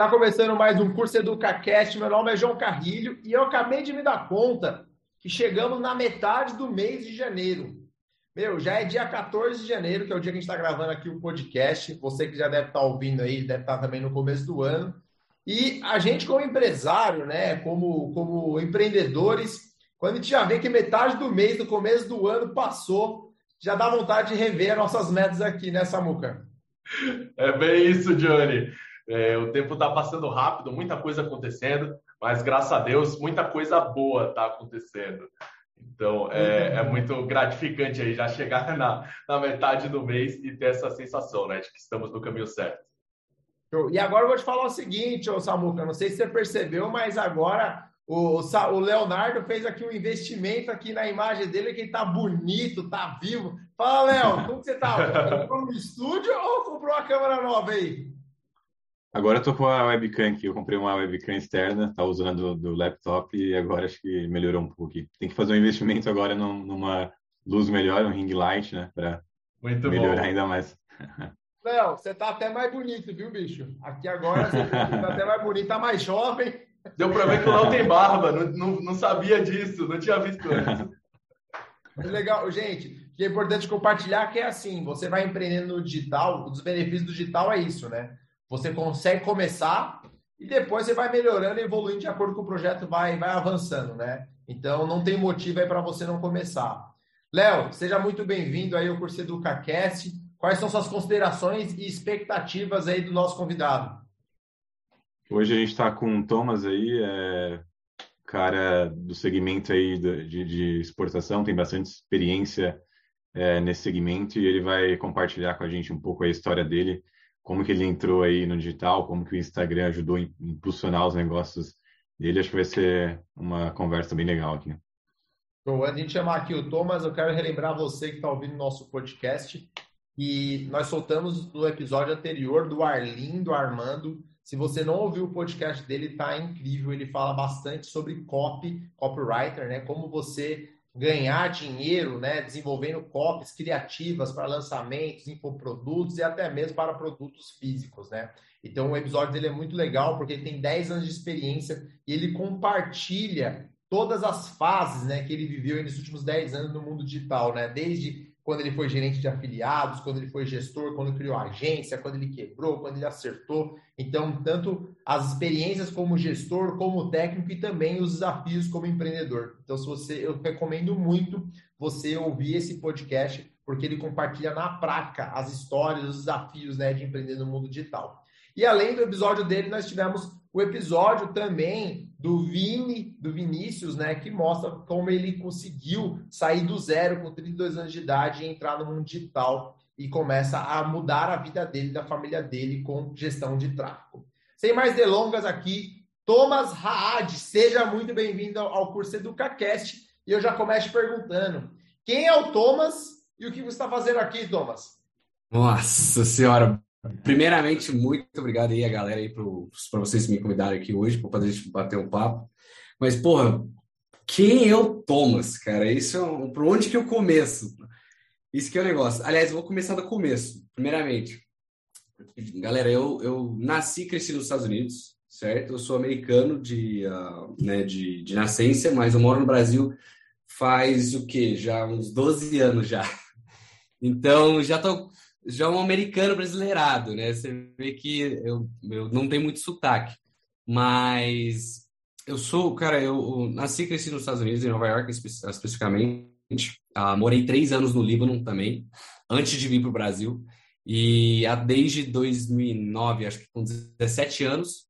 Está começando mais um curso EducaCast. Meu nome é João Carrilho e eu acabei de me dar conta que chegamos na metade do mês de janeiro. Meu, já é dia 14 de janeiro, que é o dia que a gente está gravando aqui o podcast. Você que já deve estar tá ouvindo aí, deve estar tá também no começo do ano. E a gente, como empresário, né, como, como empreendedores, quando a gente já vê que metade do mês, do começo do ano passou, já dá vontade de rever nossas metas aqui, né, Samuca? É bem isso, Johnny. É, o tempo está passando rápido, muita coisa acontecendo, mas graças a Deus, muita coisa boa está acontecendo. Então, é, é, muito gratificante aí já chegar na, na metade do mês e ter essa sensação, né, de que estamos no caminho certo. E agora eu vou te falar o seguinte, ô Samuca, não sei se você percebeu, mas agora o, o Leonardo fez aqui um investimento aqui na imagem dele, que ele tá bonito, tá vivo. Fala, Léo, como você tá? Comprou um estúdio ou comprou uma câmera nova aí? Agora eu tô com a webcam aqui. Eu comprei uma webcam externa, tá usando do laptop e agora acho que melhorou um pouco aqui. Tem que fazer um investimento agora numa luz melhor, um ring light, né? Para melhorar bom. ainda mais. Léo, você tá até mais bonito, viu, bicho? Aqui agora você tá até mais bonito, tá mais jovem. Deu pra ver que o Léo tem barba, não, não, não sabia disso, não tinha visto antes. Legal, gente, que é importante compartilhar que é assim, você vai empreendendo no digital, um dos benefícios do digital é isso, né? Você consegue começar e depois você vai melhorando e evoluindo de acordo com o projeto vai, vai avançando, né? Então não tem motivo aí para você não começar. Léo, seja muito bem-vindo aí ao curso EducaCast. Quais são suas considerações e expectativas aí do nosso convidado? Hoje a gente está com o Thomas aí, é, cara do segmento aí de, de exportação, tem bastante experiência é, nesse segmento e ele vai compartilhar com a gente um pouco a história dele como que ele entrou aí no digital, como que o Instagram ajudou a impulsionar os negócios dele. Acho que vai ser uma conversa bem legal aqui. Bom, antes de chamar aqui o Thomas, eu quero relembrar você que está ouvindo nosso podcast e nós soltamos no episódio anterior do Arlindo Armando. Se você não ouviu o podcast dele, tá incrível. Ele fala bastante sobre copy, copywriter, né? Como você ganhar dinheiro, né, desenvolvendo copies criativas para lançamentos, infoprodutos e até mesmo para produtos físicos, né? Então o episódio dele é muito legal porque ele tem 10 anos de experiência e ele compartilha todas as fases, né, que ele viveu nesses últimos 10 anos no mundo digital, né? Desde quando ele foi gerente de afiliados, quando ele foi gestor, quando criou agência, quando ele quebrou, quando ele acertou. Então, tanto as experiências como gestor, como técnico e também os desafios como empreendedor. Então, se você, eu recomendo muito você ouvir esse podcast, porque ele compartilha na prática as histórias, os desafios né, de empreender no mundo digital. E além do episódio dele, nós tivemos o episódio também do Vini, do Vinícius, né, que mostra como ele conseguiu sair do zero com 32 anos de idade e entrar no mundo digital e começa a mudar a vida dele, da família dele com gestão de tráfego. Sem mais delongas aqui, Thomas Raad, seja muito bem-vindo ao curso EducaCast. E eu já começo perguntando: quem é o Thomas e o que você está fazendo aqui, Thomas? Nossa Senhora, Primeiramente, muito obrigado aí a galera aí para vocês me convidarem aqui hoje para poder bater um papo. Mas, porra, quem é o Thomas, cara? Isso é por onde que eu começo? Isso que é o negócio. Aliás, vou começar do começo. Primeiramente, galera, eu, eu nasci e cresci nos Estados Unidos, certo? Eu sou americano de, uh, né, de, de nascença, mas eu moro no Brasil faz o quê? Já uns 12 anos já. Então, já tô já um americano brasileirado, né? Você vê que eu, eu não tenho muito sotaque, mas eu sou, cara, eu, nasci e cresci nos Estados Unidos, em Nova York especificamente. Uh, morei três anos no Líbano também, antes de vir para o Brasil. E desde 2009, acho que com 17 anos,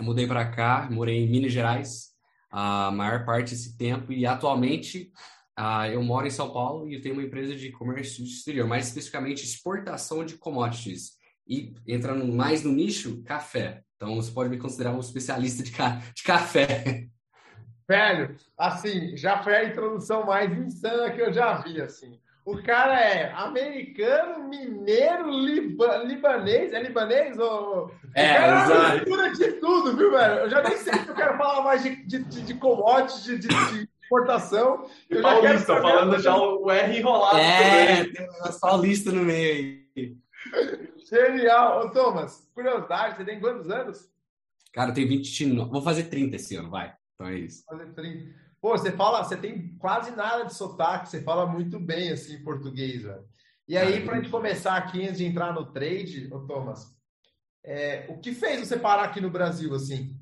mudei para cá, morei em Minas Gerais a maior parte desse tempo e atualmente ah, eu moro em São Paulo e eu tenho uma empresa de comércio exterior, mais especificamente exportação de commodities. E entrando mais no nicho, café. Então você pode me considerar um especialista de, ca de café. Velho, assim, já foi a introdução mais insana que eu já vi, assim. O cara é americano, mineiro, liba, libanês. É libanês? Ou... É, o cara é mistura de tudo, viu, velho? Eu já nem sei se eu quero falar mais de, de, de, de commodities, de, de exportação. Eu paulista, já falando já o R enrolado. É, também. tem uma paulista no meio aí. Genial. Ô, Thomas, curiosidade, você tem quantos anos? Cara, eu tenho 29. Vou fazer 30 esse ano, vai. Então é isso. Fazer 30. Pô, você fala, você tem quase nada de sotaque, você fala muito bem assim português, velho. E aí, para a gente começar aqui, antes de entrar no trade, ô Thomas, é, o que fez você parar aqui no Brasil, assim?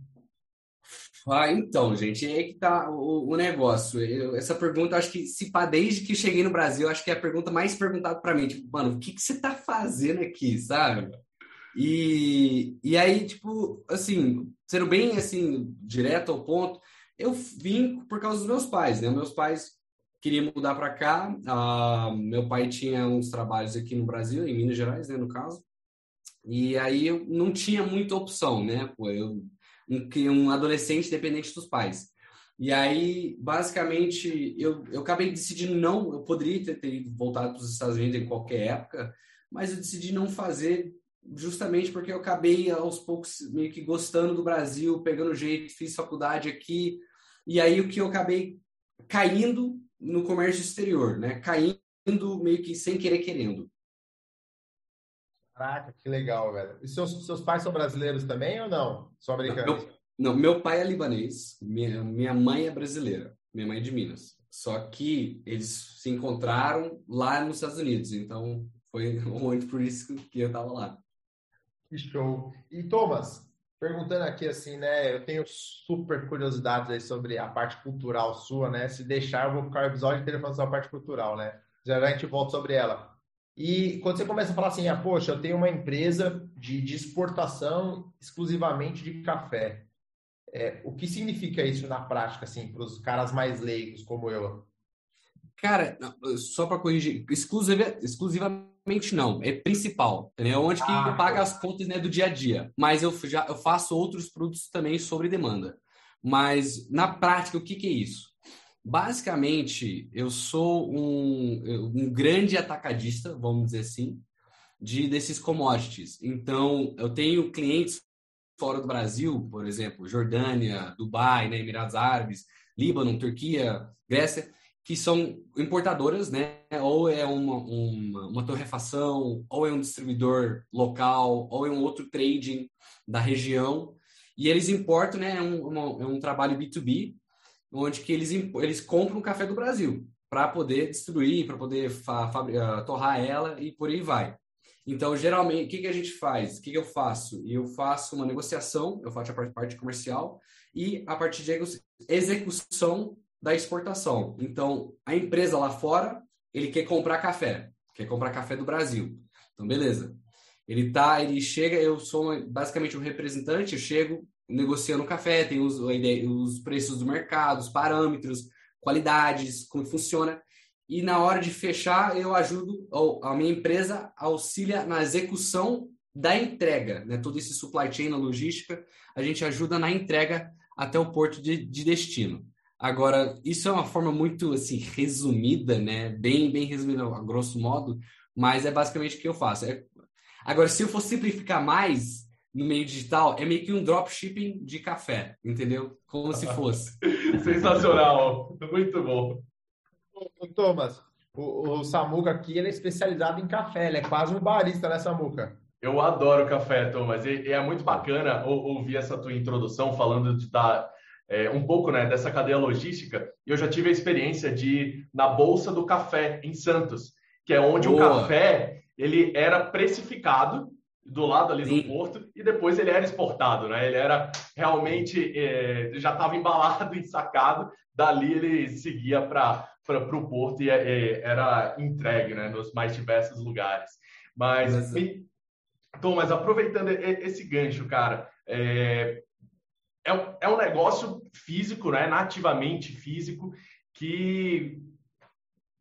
Ah, então, gente, é aí que tá o, o negócio. Eu, essa pergunta, acho que se pá, desde que cheguei no Brasil, acho que é a pergunta mais perguntada para mim. Tipo, mano, o que, que você tá fazendo aqui, sabe? E, e aí, tipo, assim, sendo bem, assim, direto ao ponto, eu vim por causa dos meus pais, né? Meus pais queriam mudar para cá. Uh, meu pai tinha uns trabalhos aqui no Brasil, em Minas Gerais, né, no caso. E aí eu não tinha muita opção, né? Pô, eu um, um adolescente dependente dos pais. E aí, basicamente, eu, eu acabei decidindo não, eu poderia ter, ter voltado para os Estados Unidos em qualquer época, mas eu decidi não fazer justamente porque eu acabei aos poucos meio que gostando do Brasil, pegando jeito, fiz faculdade aqui, e aí o que eu acabei caindo no comércio exterior, né? Caindo meio que sem querer querendo. Caraca, que legal, velho. E seus, seus pais são brasileiros também ou não? São americanos? Não, não, meu pai é libanês, minha, minha mãe é brasileira, minha mãe é de Minas. Só que eles se encontraram lá nos Estados Unidos, então foi onde por isso que eu estava lá. Que show. E Thomas, perguntando aqui assim, né? Eu tenho super curiosidades aí sobre a parte cultural sua, né? Se deixar, eu vou ficar o episódio inteiro falando sobre a parte cultural, né? Já a gente volta sobre ela. E quando você começa a falar assim, ah, poxa, eu tenho uma empresa de, de exportação exclusivamente de café. É, o que significa isso na prática, assim, para os caras mais leigos como eu? Cara, só para corrigir, exclusiva, exclusivamente não, é principal, entendeu? Onde que ah, paga as contas né, do dia a dia. Mas eu já eu faço outros produtos também sobre demanda. Mas na prática, o que, que é isso? Basicamente, eu sou um, um grande atacadista, vamos dizer assim, de desses commodities. Então, eu tenho clientes fora do Brasil, por exemplo, Jordânia, Dubai, né, Emirados Árabes, Líbano, Turquia, Grécia, que são importadoras, né? Ou é uma, uma, uma, torrefação, ou é um distribuidor local, ou é um outro trading da região. E eles importam, né? É um, é um trabalho B2B, onde que eles, eles compram café do Brasil para poder destruir, para poder ah, torrar ela e por aí vai. Então, geralmente, o que, que a gente faz? O que, que eu faço? Eu faço uma negociação, eu faço a parte comercial e a parte de execução da exportação. Então, a empresa lá fora, ele quer comprar café, quer comprar café do Brasil. Então, beleza. Ele tá, ele chega, eu sou basicamente um representante, eu chego negociando café, tem os, os preços do mercado, os parâmetros, qualidades, como funciona. E na hora de fechar, eu ajudo, ou a minha empresa auxilia na execução da entrega, né? Todo esse supply chain, a logística, a gente ajuda na entrega até o porto de, de destino. Agora, isso é uma forma muito assim resumida, né? Bem, bem resumida, a grosso modo, mas é basicamente o que eu faço. É... Agora, se eu for simplificar mais no meio digital, é meio que um dropshipping de café, entendeu? Como se fosse. Sensacional, muito bom. Thomas, o, o Samuca aqui ele é especializado em café, ele é quase um barista, né, Samuca? Eu adoro café, Thomas, e, e é muito bacana ouvir essa tua introdução falando de, da, é, um pouco né, dessa cadeia logística, eu já tive a experiência de ir na Bolsa do Café, em Santos, que é onde Boa. o café ele era precificado do lado ali Sim. do porto e depois ele era exportado, né? Ele era realmente é, já estava embalado, ensacado, dali ele seguia para para o porto e é, era entregue, né? Nos mais diversos lugares. Mas, Tom, mas aproveitando esse gancho, cara, é, é, é um negócio físico, né? Nativamente físico, que,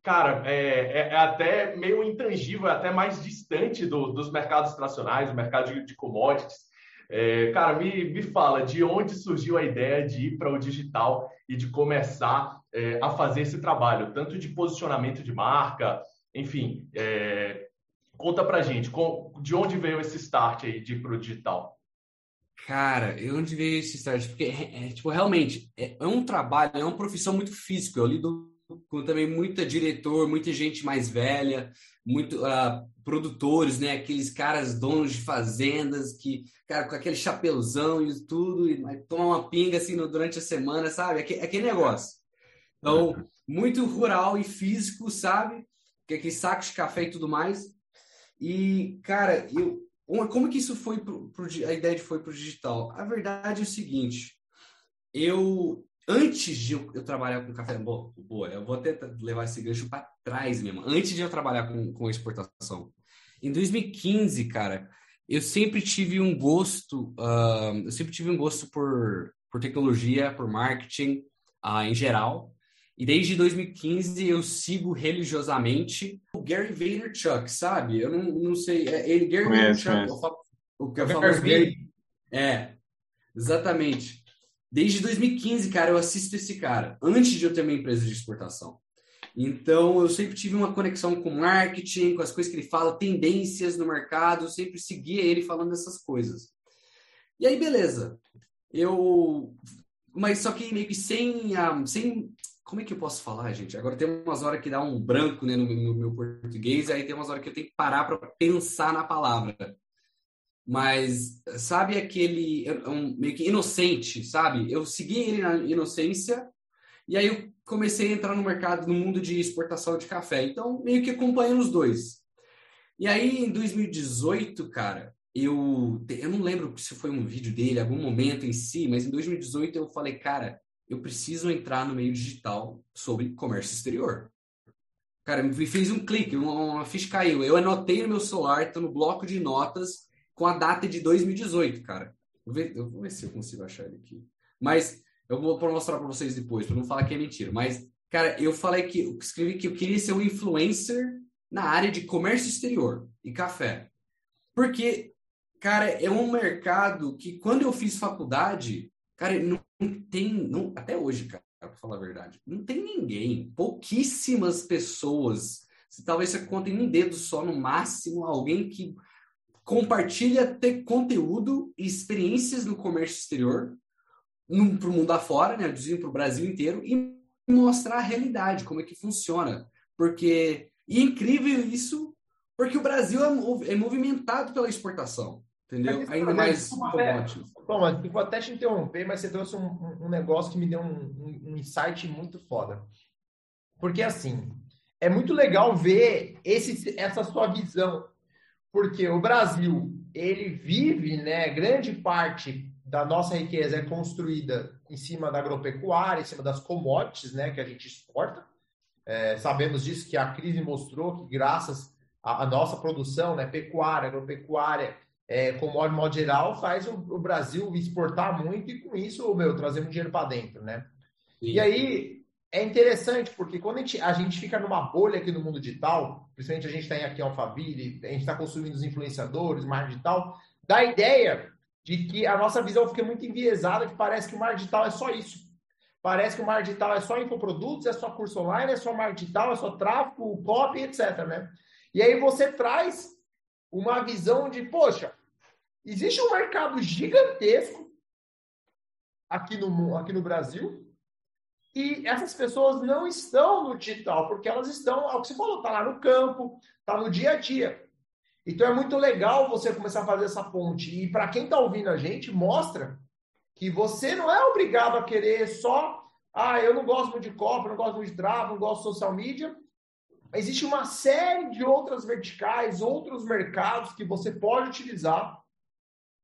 cara, é, é, é até meio intangível, é até mais distante do, dos mercados tradicionais, do mercado de, de commodities. É, cara, me, me fala de onde surgiu a ideia de ir para o digital e de começar é, a fazer esse trabalho, tanto de posicionamento de marca, enfim, é, conta pra gente, com, de onde veio esse start aí de ir para o digital? Cara, eu onde veio esse start? Porque, é, tipo, realmente, é, é, um trabalho, é uma profissão muito física. Eu lido com também muita diretor, muita gente mais velha, muito uh, produtores, né? Aqueles caras donos de fazendas que, cara, com aquele chapeuzão e tudo, e toma uma pinga assim no, durante a semana, sabe? Aquele, aquele negócio. Então, muito rural e físico, sabe? Que aquele sacos de café e tudo mais. E, cara, eu, como que isso foi pro, pro, a ideia de foi para o digital? A verdade é o seguinte, eu antes de eu, eu trabalhar com café, boa, boa, eu vou até levar esse gancho para trás mesmo. Antes de eu trabalhar com, com exportação, em 2015, cara, eu sempre tive um gosto, uh, eu sempre tive um gosto por, por tecnologia, por marketing uh, em geral. E desde 2015 eu sigo religiosamente o Gary Vaynerchuk, sabe? Eu não, não sei, é ele Gary Vaynerchuk, o que eu falo Gary, é, exatamente. Desde 2015, cara, eu assisto esse cara, antes de eu ter uma empresa de exportação. Então, eu sempre tive uma conexão com marketing, com as coisas que ele fala, tendências no mercado, eu sempre seguia ele falando essas coisas. E aí, beleza. Eu. Mas só que meio que sem, um, sem como é que eu posso falar, gente? Agora tem umas horas que dá um branco né, no, no, meu português, aí tem umas horas que eu tenho que parar para pensar na palavra. Mas sabe aquele um, meio que inocente, sabe? Eu segui ele na inocência e aí eu comecei a entrar no mercado, no mundo de exportação de café. Então, meio que acompanhando os dois. E aí, em 2018, cara, eu, eu não lembro se foi um vídeo dele, algum momento em si, mas em 2018 eu falei, cara, eu preciso entrar no meio digital sobre comércio exterior. Cara, me fez um clique, uma, ficha caiu. Eu anotei no meu celular, tá no bloco de notas, com a data de 2018, cara. Vou ver, eu vou ver se eu consigo achar ele aqui. Mas eu vou mostrar para vocês depois, para não falar que é mentira. Mas, cara, eu falei que, eu escrevi que eu queria ser um influencer na área de comércio exterior e café. Porque, cara, é um mercado que quando eu fiz faculdade, cara, não tem, não, até hoje, cara, para falar a verdade, não tem ninguém, pouquíssimas pessoas, se talvez você conte em um dedo só no máximo, alguém que compartilha ter conteúdo e experiências no comércio exterior para o mundo afora, né, para o Brasil inteiro e mostrar a realidade, como é que funciona. Porque, e é incrível isso, porque o Brasil é, é movimentado pela exportação. Entendeu? Mas, Ainda mais commodities. Thomas, eu vou até te interromper, mas você trouxe um, um negócio que me deu um, um, insight muito foda. Porque, assim, é muito legal ver esse, essa sua visão. Porque o Brasil, ele vive, né, grande parte da nossa riqueza é construída em cima da agropecuária, em cima das commodities, né, que a gente exporta. É, sabemos disso que a crise mostrou que graças à nossa produção, né, pecuária, agropecuária, é, com o modo geral, faz o, o, Brasil exportar muito e com isso, meu, trazer um dinheiro para dentro, né? Sim. E aí é interessante, porque quando a gente, a gente fica numa bolha aqui no mundo digital, principalmente a gente tem aqui Alphaville, a gente está consumindo os influenciadores, marketing digital, dá a ideia de que a nossa visão fica muito enviesada, que parece que o marketing digital é só isso. Parece que o marketing digital é só infoprodutos, é só curso online, é só marketing digital, é só tráfego, copy, etc, né? E aí você traz uma visão de, poxa, existe um mercado gigantesco aqui no, aqui no Brasil e essas pessoas não estão no digital, porque elas estão, é que você falou, tá lá no campo, tá no dia a dia. Então é muito legal você começar a fazer essa ponte. E para quem está ouvindo a gente, mostra que você não é obrigado a querer só, ah, eu não gosto muito de copa, não gosto muito de trava, não gosto de social media, existe uma série de outras verticais, outros mercados que você pode utilizar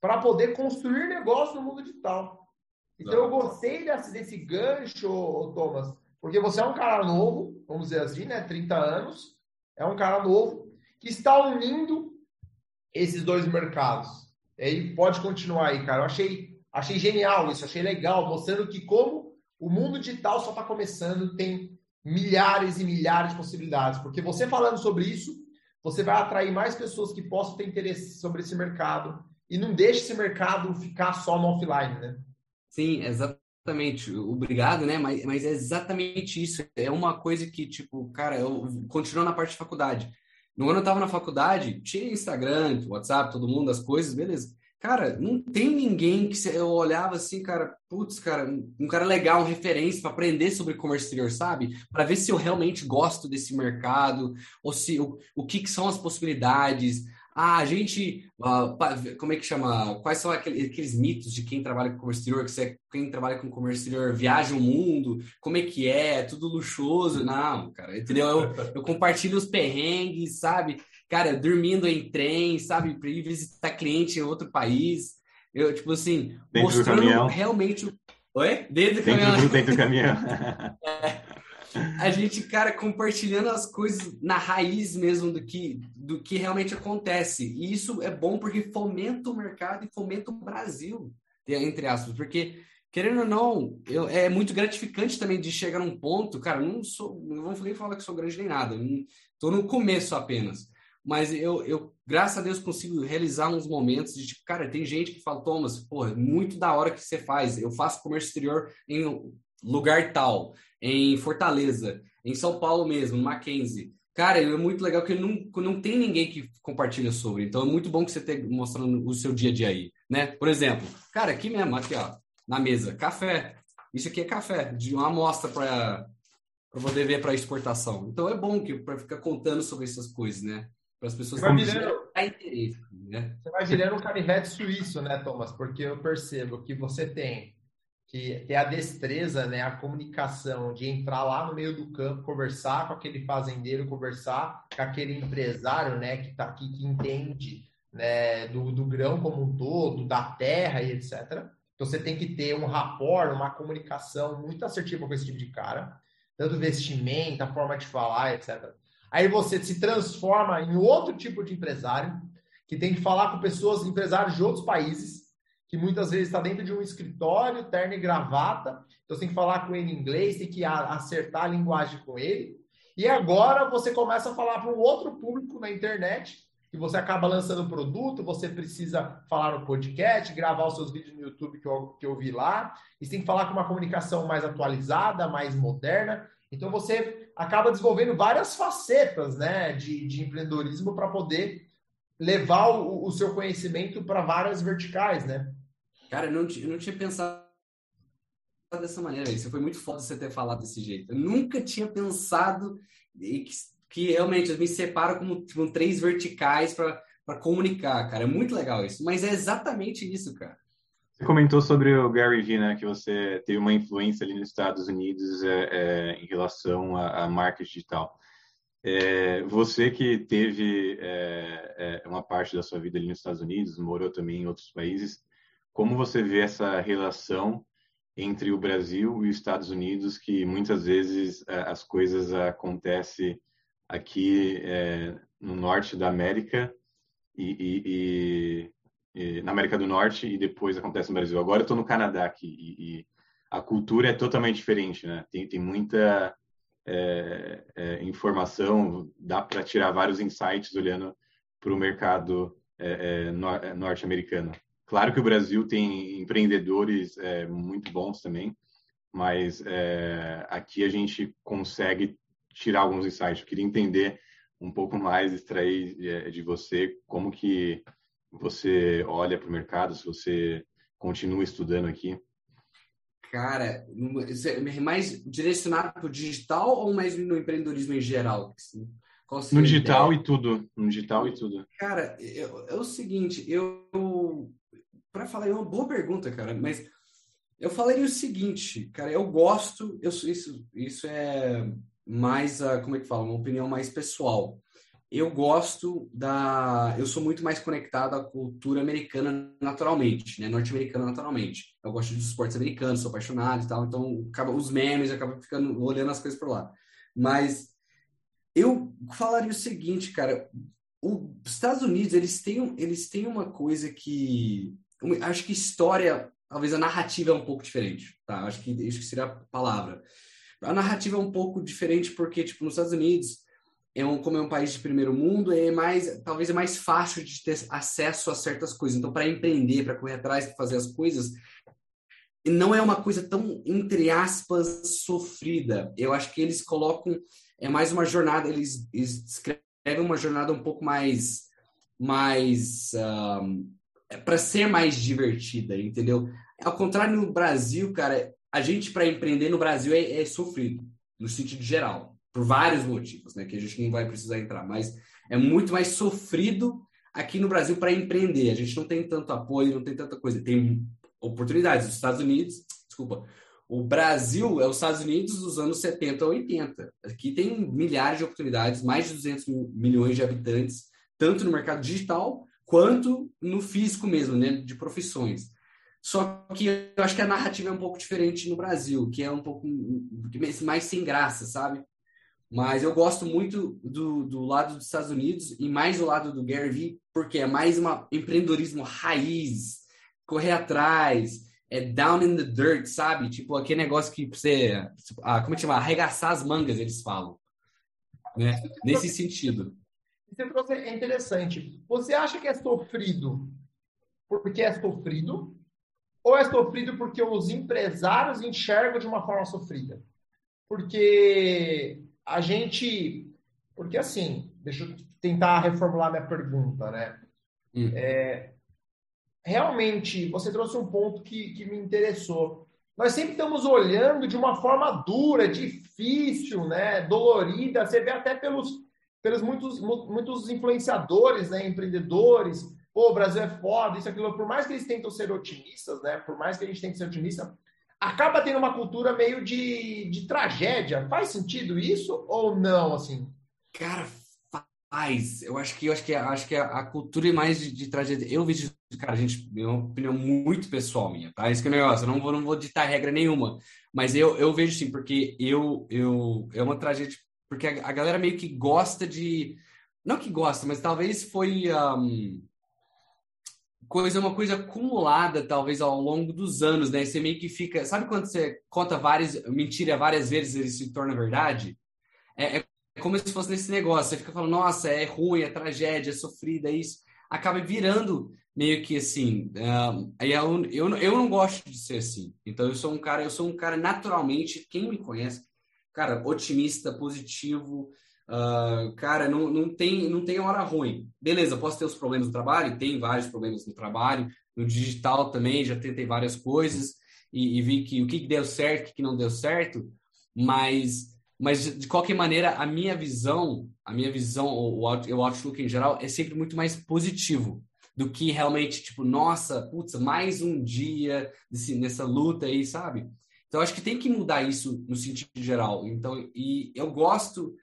para poder construir negócio no mundo digital. Então eu gostei desse, desse gancho, Thomas, porque você é um cara novo, vamos dizer assim, né? 30 anos, é um cara novo que está unindo esses dois mercados. E aí pode continuar aí, cara. Eu achei, achei genial isso, achei legal, mostrando que como o mundo digital só está começando, tem milhares e milhares de possibilidades. Porque você falando sobre isso, você vai atrair mais pessoas que possam ter interesse sobre esse mercado e não deixe esse mercado ficar só no offline, né? Sim, exatamente. Obrigado, né? Mas, mas é exatamente isso. É uma coisa que, tipo, cara, eu continuo na parte de faculdade. No ano eu estava na faculdade, tinha Instagram, WhatsApp, todo mundo, as coisas, beleza. Cara, não tem ninguém que eu olhava assim, cara, putz, cara, um cara legal, um referência para aprender sobre comércio exterior, sabe? Para ver se eu realmente gosto desse mercado, ou se o, o que, que são as possibilidades. Ah, a gente, uh, como é que chama? Quais são aqueles, aqueles, mitos de quem trabalha com comércio exterior? Que você, quem trabalha com comércio exterior viaja o mundo, como é que é? tudo luxuoso? Não, cara, entendeu? Eu, eu compartilho os perrengues, sabe? cara, dormindo em trem, sabe, para ir visitar cliente em outro país. Eu, tipo assim, dentro mostrando realmente. Oi? Dentro do dentro, caminhão. Dentro do caminhão. é. A gente, cara, compartilhando as coisas na raiz mesmo do que, do que realmente acontece. E isso é bom porque fomenta o mercado e fomenta o Brasil, entre aspas. Porque, querendo ou não, eu, é muito gratificante também de chegar num ponto, cara, não sou, não vou nem falar que sou grande nem nada, estou no começo apenas mas eu, eu, graças a Deus, consigo realizar uns momentos de tipo, cara, tem gente que fala, Thomas, porra, muito da hora que você faz. Eu faço comércio exterior em lugar tal, em Fortaleza, em São Paulo mesmo, no Mackenzie. Cara, é muito legal que não, não tem ninguém que compartilha sobre. Então é muito bom que você esteja mostrando o seu dia a dia aí, né? Por exemplo, cara, aqui mesmo, aqui ó, na mesa, café. Isso aqui é café, de uma amostra para poder ver para exportação. Então é bom que para ficar contando sobre essas coisas, né? para as pessoas vai virando, interesse. Né? Você vai virando um canivete suíço, né, Thomas? Porque eu percebo que você tem que ter a destreza, né, a comunicação de entrar lá no meio do campo, conversar com aquele fazendeiro, conversar com aquele empresário, né, que está aqui, que entende né, do, do grão como um todo, da terra e etc. Então você tem que ter um rapport, uma comunicação muito assertiva com esse tipo de cara, tanto vestimenta, forma de falar, etc. Aí você se transforma em outro tipo de empresário, que tem que falar com pessoas, empresários de outros países, que muitas vezes está dentro de um escritório, terno e gravata. Então você tem que falar com ele em inglês, tem que acertar a linguagem com ele. E agora você começa a falar para um outro público na internet, que você acaba lançando produto, você precisa falar no podcast, gravar os seus vídeos no YouTube que eu, que eu vi lá. E você tem que falar com uma comunicação mais atualizada, mais moderna. Então você acaba desenvolvendo várias facetas né, de, de empreendedorismo para poder levar o, o seu conhecimento para várias verticais, né? Cara, eu não, eu não tinha pensado dessa maneira. Isso foi muito foda você ter falado desse jeito. Eu nunca tinha pensado que, que realmente me separo como, como três verticais para comunicar, cara. É muito legal isso. Mas é exatamente isso, cara. Você comentou sobre o Gary Vee, né, que você teve uma influência ali nos Estados Unidos é, é, em relação à, marca digital. É, você que teve é, é, uma parte da sua vida ali nos Estados Unidos, morou também em outros países, como você vê essa relação entre o Brasil e os Estados Unidos, que muitas vezes é, as coisas acontecem aqui no norte da América e, e, e na América do Norte e depois acontece no Brasil. Agora eu estou no Canadá aqui e, e, a cultura é totalmente diferente, né? Tem, tem muita é, é, informação, dá para tirar vários insights olhando para o mercado é, é, é, norte-americano. Claro que o Brasil tem empreendedores é, muito bons também, mas aqui a gente consegue tirar alguns insights. Eu queria entender um pouco mais, extrair de você como que você olha para o mercado, se você continua estudando aqui? Cara, é mais direcionado para o digital ou mais no empreendedorismo em geral? no digital ideia? e tudo. No digital e tudo. Cara, é, é o seguinte, eu. Para falar, é uma boa pergunta, cara, mas eu falaria o seguinte, cara, eu gosto, eu, isso, isso é mais, como é que fala, uma opinião mais pessoal eu gosto da. Eu sou muito mais conectado à cultura americana naturalmente, né? Norte-americana naturalmente. Eu gosto dos esportes americanos, sou apaixonado e tal, então acaba, os memes acabam ficando olhando as coisas por lá. Mas eu falaria o seguinte, cara. Os Estados Unidos, eles têm, eles têm uma coisa que. Acho que história, talvez a narrativa é um pouco diferente, tá? Acho que isso que seria a palavra. A narrativa é um pouco diferente porque, tipo, nos Estados Unidos é um, como é um país de primeiro mundo, é mais, talvez é mais fácil de ter acesso a certas coisas. Então, para empreender, para correr atrás, para fazer as coisas, não é uma coisa tão, entre aspas, sofrida. Eu acho que eles colocam, é mais uma jornada, eles, eles descrevem uma jornada um pouco mais, mais um, é, para ser mais divertida, entendeu? Ao contrário, no Brasil, cara, a gente para empreender no Brasil é, é, sofrido, no sentido geral, por vários motivos, né? Que a gente não vai precisar entrar, mas é muito mais sofrido aqui no Brasil para empreender. A gente não tem tanto apoio, não tem tanta coisa. Tem oportunidades. Os Estados Unidos, desculpa, o Brasil é os Estados Unidos dos anos 70 a 80. Aqui tem milhares de oportunidades, mais de 200 milhões de habitantes, tanto no mercado digital quanto no físico mesmo, né, de profissões. Só que eu acho que a narrativa é um pouco diferente no Brasil, que é um pouco mais sem graça, sabe? Mas eu gosto muito do, do lado dos Estados Unidos e mais do lado do Gary Vee, porque é mais um empreendedorismo raiz, correr atrás, é down in the dirt, sabe? Tipo aquele negócio que você, ah, como é que chama? Arregaçar as mangas, eles falam. Né? Nesse sentido. Você trouxe, é interessante. Você acha que é sofrido porque é sofrido? Ou é sofrido porque os empresários enxergam de uma forma sofrida? Porque a gente. Porque assim, deixa eu tentar reformular minha pergunta, né? Hum. É, realmente, você trouxe um ponto que, que me interessou. Nós sempre estamos olhando de uma forma dura, difícil, né? dolorida. Você vê até pelos, pelos muitos, muitos influenciadores, né? empreendedores. Pô, o Brasil é foda, isso, aquilo. Por mais que eles tentam ser otimistas, né? Por mais que a gente tente ser otimista, acaba tendo uma cultura meio de, de tragédia. Faz sentido isso ou não, assim? Cara, faz. Eu acho que eu acho que acho que a, a cultura é mais de, de, tragédia. Eu vejo, cara, gente, é uma opinião muito pessoal minha, tá? Isso que é o negócio. Eu não vou não vou ditar regra nenhuma, mas eu, eu vejo sim, porque eu eu é uma tragédia porque a, a galera meio que gosta de não que gosta, mas talvez foi um, coisa, uma coisa acumulada, talvez, ao longo dos anos, né? Você meio que fica. Sabe quando você conta várias mentira várias vezes e se torna verdade? É, é, como se fosse nesse negócio. Você fica falando, nossa, é ruim, é tragédia, é sofrida, é isso. Acaba virando meio que assim. Um, aí eu, eu, eu não gosto de ser assim. Então eu sou um cara, eu sou um cara naturalmente, quem me conhece, cara, otimista, positivo. Uh, cara, não, não, tem, não tem hora ruim. Beleza, posso ter os problemas no trabalho? Tem vários problemas no trabalho. No digital também, já tentei várias coisas e, e vi que o que deu certo, o que não deu certo. Mas, mas, de qualquer maneira, a minha visão, a minha visão, o, o outlook em geral, é sempre muito mais positivo do que realmente, tipo, nossa, putz, mais um dia desse, nessa luta aí, sabe? Então, acho que tem que mudar isso no sentido geral. Então, e eu gosto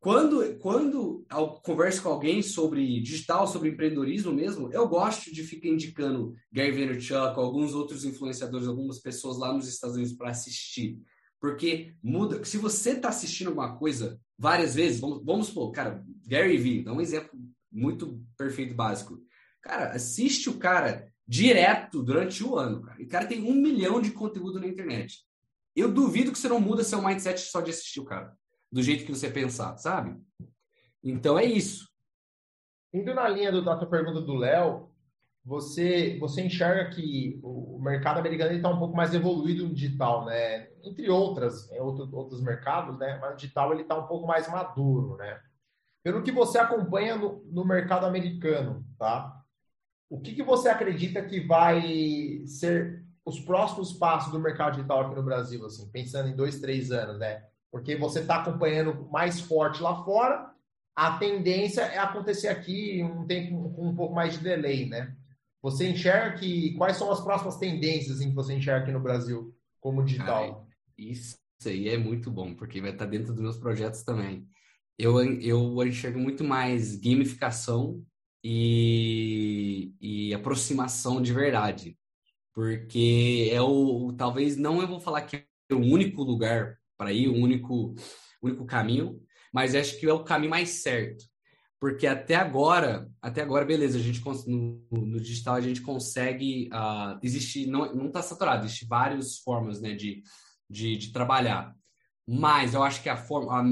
quando, quando eu converso com alguém sobre digital, sobre empreendedorismo mesmo, eu gosto de ficar indicando Gary Vaynerchuk, alguns outros influenciadores, algumas pessoas lá nos Estados Unidos para assistir. Porque muda. Se você está assistindo alguma coisa várias vezes, vamos, vamos supor, cara, Gary Vee, dá um exemplo muito perfeito, básico. Cara, assiste o cara direto durante o ano, cara. E o cara tem um milhão de conteúdo na internet. Eu duvido que você não muda seu mindset só de assistir o cara do jeito que você pensar, sabe? Então é isso. Indo na linha do, da tua pergunta do Léo, você, você enxerga que o mercado americano está um pouco mais evoluído no digital, né? Entre outras, em outro, outros mercados, né? Mas o digital ele está um pouco mais maduro, né? Pelo que você acompanha no, no mercado americano, tá? O que, que você acredita que vai ser os próximos passos do mercado digital aqui no Brasil, assim, pensando em dois, três anos, né? porque você está acompanhando mais forte lá fora, a tendência é acontecer aqui um tempo com um pouco mais de delay, né? Você enxerga que quais são as próximas tendências em que você enxerga aqui no Brasil como digital? isso aí é muito bom, porque vai estar dentro dos meus projetos também. Eu, eu enxergo muito mais gamificação e, e aproximação de verdade. Porque é o. Talvez não eu vou falar que é o único lugar para ir, o único, único caminho, mas acho que é o caminho mais certo. Porque até agora, até agora, beleza, a gente no, no digital a gente consegue. Uh, existe, não está saturado, existe várias formas né, de, de, de, trabalhar. Mas eu acho que a, forma, a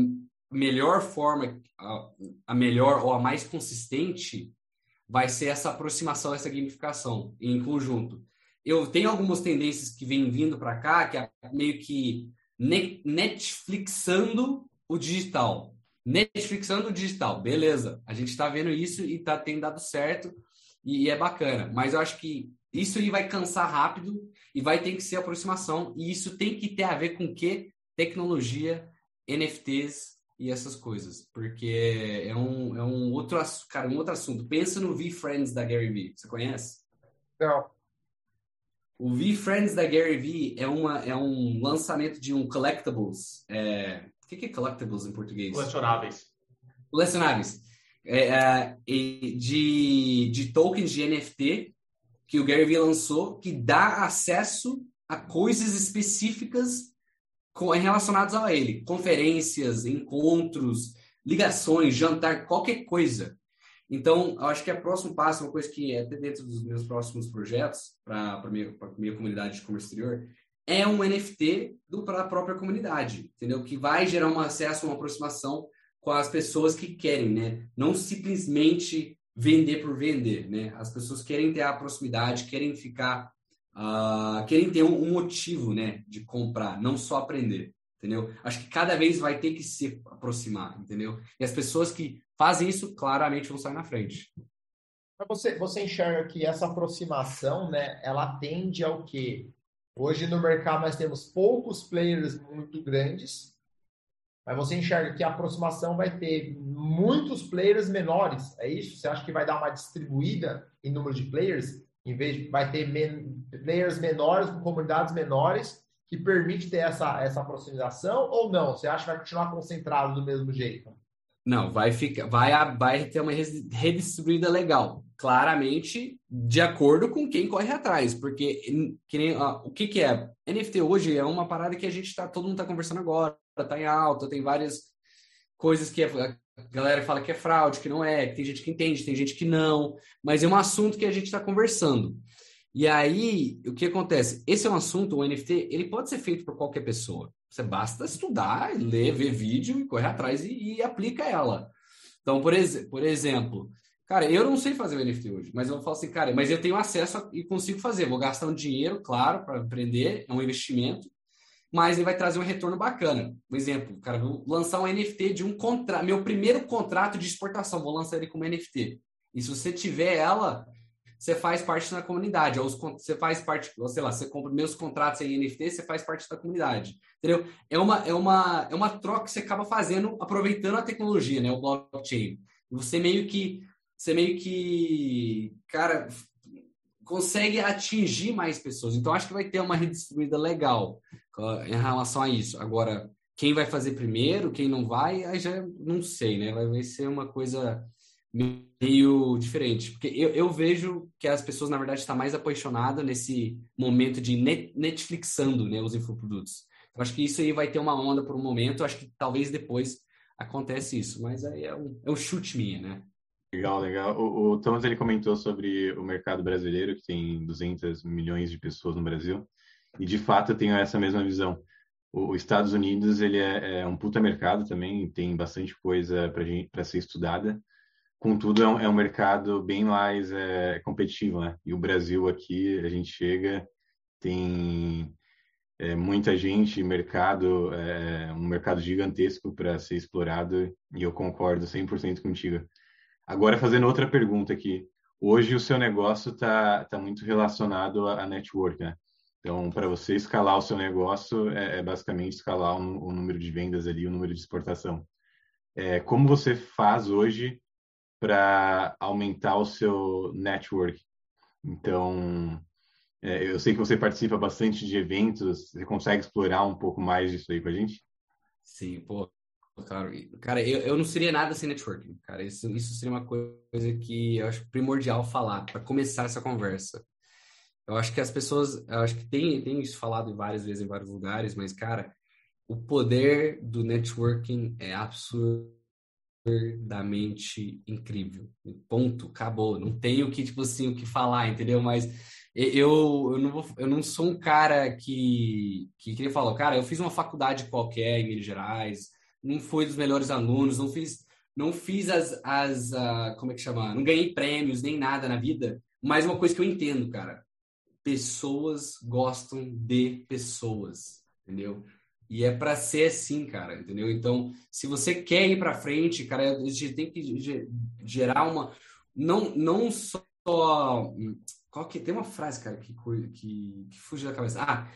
melhor forma, a, a melhor ou a mais consistente vai ser essa aproximação, essa gamificação em conjunto. Eu tenho algumas tendências que vêm vindo para cá, que é meio que Netflixando o digital. Netflixando o digital, beleza. A gente está vendo isso e tá, tem dado certo. e, é bacana. Mas eu acho que isso aí vai cansar rápido e vai ter que ser aproximação, e isso tem que ter a ver com que tecnologia, NFTs e essas coisas, porque é um, é um outro cara, um outro assunto. Pensa no V-Friends da Gary Vee, você conhece? Não. O V-Friends da Gary Vee é, uma, é um lançamento de um collectibles. É... O que é collectibles em português? Colecionáveis. Colecionáveis. É, é, de, de tokens de NFT que o Gary Vee lançou que dá acesso a coisas específicas relacionadas a ele. Conferências, encontros, ligações, jantar, qualquer coisa. Então, eu acho que o próximo passo, uma coisa que é dentro dos meus próximos projetos para a minha, minha comunidade de comércio exterior, é um NFT para a própria comunidade, entendeu? Que vai gerar um acesso, uma aproximação com as pessoas que querem, né? Não simplesmente vender por vender, né? As pessoas querem ter a proximidade, querem ficar, uh, querem ter um, um, motivo, né, de comprar, não só aprender, entendeu? Acho que cada vez vai ter que se aproximar, entendeu? E as pessoas que fazem isso claramente vão sair na frente. Você, você enxerga que essa aproximação, né, ela tende ao quê? Hoje no mercado nós temos poucos players muito grandes mas você enxerga que a aproximação vai ter muitos players menores, é isso? Você acha que vai dar uma distribuída em número de players? Em vez vai ter men menores com comunidades menores que permite ter essa, essa aproximação ou não? Você acha que vai continuar concentrado do mesmo jeito? Não, vai ficar, vai, vai ter uma redistribuída legal, claramente de acordo com quem corre atrás, porque que nem, o que, que é NFT hoje é uma parada que a gente tá, todo mundo está conversando agora, tá em alta, tem várias coisas que a galera fala que é fraude, que não é, que tem gente que entende, tem gente que não, mas é um assunto que a gente está conversando. E aí, o que acontece? Esse é um assunto, o NFT, ele pode ser feito por qualquer pessoa. Você basta estudar, ler, ver vídeo e correr atrás e, e aplica ela. Então, por, ex por exemplo, cara, eu não sei fazer o NFT hoje, mas eu falo assim, cara, mas eu tenho acesso a, e consigo fazer. Vou gastar um dinheiro, claro, para aprender, é um investimento, mas ele vai trazer um retorno bacana. Um exemplo, cara, vou lançar um NFT de um contrato, meu primeiro contrato de exportação, vou lançar ele como NFT. E se você tiver ela, você faz parte da comunidade. Ou você faz parte, ou sei lá, você compra meus contratos em NFT, você faz parte da comunidade. Entendeu? É uma, é uma, é uma troca que você acaba fazendo aproveitando a tecnologia, né? O blockchain. Você meio que, você meio que, cara, consegue atingir mais pessoas. Então, acho que vai ter uma redistribuída legal em relação a isso. Agora, quem vai fazer primeiro, quem não vai, aí já não sei, né? Vai, ser uma coisa meio diferente. Porque eu, eu vejo que as pessoas, na verdade, estão mais apaixonadas nesse momento de net, Netflixando né, os infoprodutos. Eu acho que isso aí vai ter uma onda por um momento. Eu acho que talvez depois acontece isso. Mas aí é um, é um chute minha, né? Legal, legal. O, o Thomas ele comentou sobre o mercado brasileiro, que tem 200 milhões de pessoas no Brasil. E de fato eu tenho essa mesma visão. Os Estados Unidos ele é, é, um puta mercado também, tem bastante coisa para ser estudada. Contudo, é um, é um mercado bem mais é, competitivo, né? E o Brasil aqui, a gente chega, tem é, muita gente, mercado, é, um mercado gigantesco para ser explorado, e eu concordo 100% contigo. Agora, fazendo outra pergunta aqui. Hoje o seu negócio está tá muito relacionado a network, né? Então, para você escalar o seu negócio, é, é basicamente escalar o, o, número de vendas ali, o número de exportação. É, como você faz hoje para aumentar o seu network? Então, é, eu sei que você participa bastante de eventos, você consegue explorar um pouco mais disso aí com a gente? Sim, pô, claro. Cara, eu, eu não seria nada sem networking, cara. Isso, isso seria uma coisa que eu acho primordial falar para começar essa conversa. Eu acho que as pessoas, eu acho que tem, tem isso falado várias vezes em vários lugares, mas, cara, o poder do networking é absurdamente incrível. Ponto, acabou. Não tenho que, tipo assim, o que falar, entendeu? Mas eu, eu, não, vou, eu não sou um cara que, que queria falar, cara, eu fiz uma faculdade qualquer em Minas Gerais, não fui dos melhores alunos, não fiz, não fiz as, as uh, como é que chama? Não ganhei prêmios nem nada na vida, mas uma coisa que eu entendo, cara pessoas gostam de pessoas, entendeu? E é para ser assim, cara, entendeu? Então, se você quer ir para frente, cara, a gente tem que gerar uma não não só. Qual que tem uma frase, cara, que, que, que fugiu da cabeça. Ah,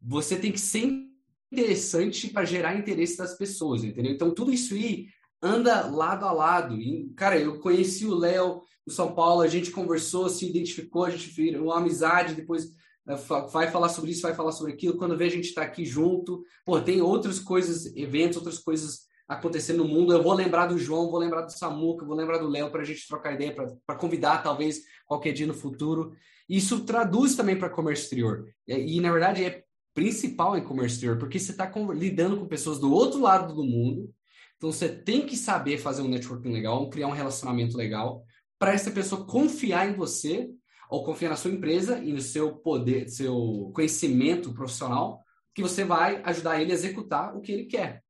você tem que ser interessante para gerar interesse das pessoas, entendeu? Então, tudo isso aí anda lado a lado. E, cara, eu conheci o Léo no São Paulo, a gente conversou, se identificou, a gente virou uma amizade, depois eh, vai falar sobre isso, vai falar sobre aquilo. Quando vê, a gente está aqui junto. Pô, tem outras coisas, eventos, outras coisas acontecendo no mundo. Eu vou lembrar do João, vou lembrar do Samuca, vou lembrar do Léo para a gente trocar ideia, para convidar talvez qualquer dia no futuro. Isso traduz também para comércio exterior. E, e, na verdade, é principal em comércio exterior, porque você está lidando com pessoas do outro lado do mundo. Então, você tem que saber fazer um networking legal, criar um relacionamento legal, para essa pessoa confiar em você, ou confiar na sua empresa e no seu poder, seu conhecimento profissional, que você vai ajudar ele a executar o que ele quer.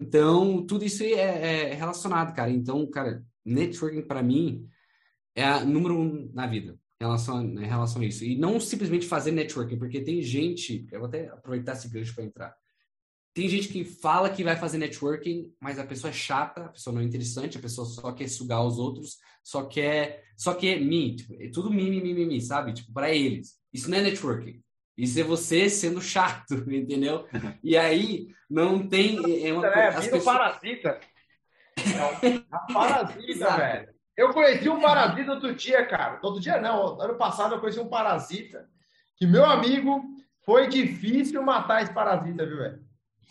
Então, tudo isso é, é relacionado, cara. Então, cara, networking para mim é a número um na vida em relação, em relação a isso. E não simplesmente fazer networking, porque tem gente, eu vou até aproveitar esse gancho para entrar. Tem gente que fala que vai fazer networking, mas a pessoa é chata, a pessoa não é interessante, a pessoa só quer sugar os outros, só quer, só quer mim, tipo, é tudo mim, mim, mim, sabe? Tipo, para eles. Isso não é networking. Isso é você sendo chato, entendeu? E aí não tem. É uma é, vira pessoas... parasita. É um parasita, velho. Eu conheci um parasita outro dia, cara. Todo dia não. Ano passado eu conheci um parasita. Que meu amigo foi difícil matar esse parasita, viu, velho?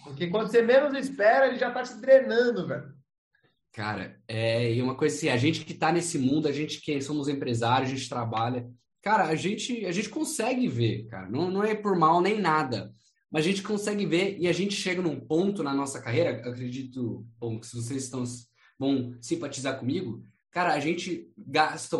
Porque quando você menos espera, ele já tá te drenando, velho. Cara, é e uma coisa assim, a gente que tá nesse mundo, a gente que somos empresários, a gente trabalha, cara, a gente, a gente consegue ver, cara. Não, não é por mal nem nada. Mas a gente consegue ver e a gente chega num ponto na nossa carreira, acredito, bom, que se vocês estão vão simpatizar comigo, cara, a gente gasta,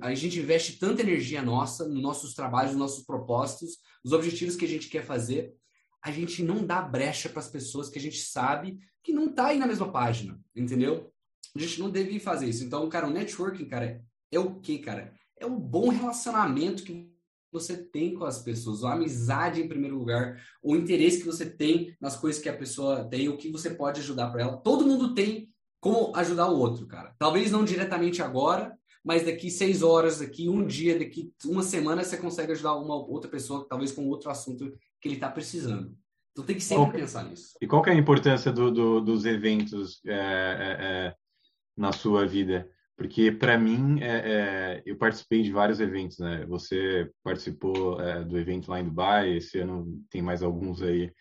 a gente investe tanta energia nossa nos nossos trabalhos, nos nossos propósitos, nos objetivos que a gente quer fazer, a gente não dá brecha para as pessoas que a gente sabe que não tá aí na mesma página, entendeu? A gente não deve fazer isso. Então, cara, o networking, cara, é o quê, cara? é um bom relacionamento que você tem com as pessoas, a amizade em primeiro lugar, o interesse que você tem nas coisas que a pessoa tem, o que você pode ajudar para ela. Todo mundo tem como ajudar o outro, cara. Talvez não diretamente agora, mas daqui seis horas, daqui um dia, daqui uma semana, você consegue ajudar uma outra pessoa, talvez com outro assunto que ele está precisando. Então tem que sempre qual, pensar nisso. E qual é a importância do, do, dos eventos é, é, é, na sua vida? porque para mim é, é, eu participei de vários eventos, né? Você participou é, do evento lá em Dubai, esse ano tem mais alguns aí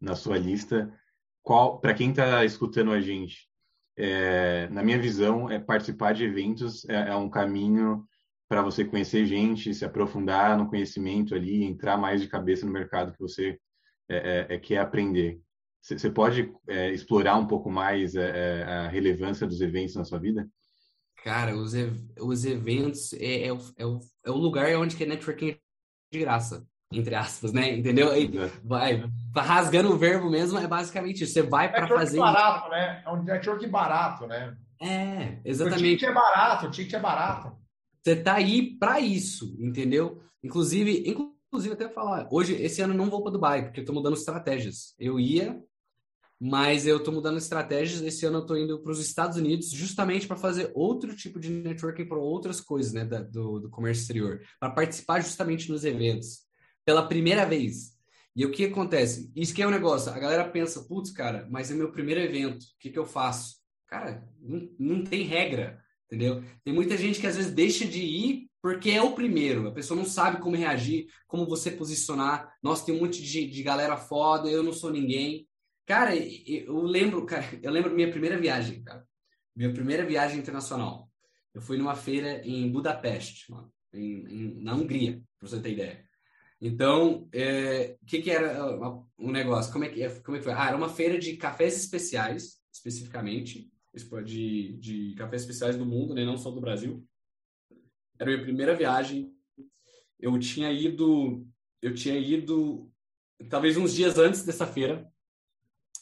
na sua lista. Qual, para quem está escutando a gente, na minha visão, é participar de eventos é um caminho para você conhecer gente, se aprofundar no conhecimento ali, entrar mais de cabeça no mercado que você é, quer aprender. Você pode explorar um pouco mais a relevância dos eventos na sua vida? Cara, os, os eventos é, é, o, é, o, é o lugar onde que é networking de graça, entre aspas, né? Entendeu? E vai, rasgando o verbo mesmo, é basicamente isso. Você vai para fazer. barato, né? É um networking barato, né? É, exatamente. O ticket é barato, o ticket é barato. Você tá aí para isso, entendeu? Inclusive, inclusive até falar, hoje, esse ano não vou para Dubai, porque eu tô mudando estratégias. Eu ia mas eu estou mudando estratégias. Esse ano eu estou indo para os Estados Unidos justamente para fazer outro tipo de networking para outras coisas, né, da, do, do comércio exterior, para participar justamente nos eventos pela primeira vez. E o que acontece? Isso que é um negócio. A galera pensa, putz, cara, mas é meu primeiro evento. O que, que eu faço? Cara, não, não tem regra, entendeu? Tem muita gente que às vezes deixa de ir porque é o primeiro. A pessoa não sabe como reagir, como você posicionar. Nossa, tem um monte de, de galera foda, eu não sou ninguém. Cara, eu lembro, cara, eu lembro minha primeira viagem, cara. Minha primeira viagem internacional. Eu fui numa feira em Budapeste, mano, em, em, na Hungria, pra você ter ideia. Então, o é, que, que era o um negócio? Como é, que, como é que foi? Ah, era uma feira de cafés especiais, especificamente, de, de cafés especiais do mundo, né? não só do Brasil. Era a minha primeira viagem. Eu tinha ido, eu tinha ido talvez uns dias antes dessa feira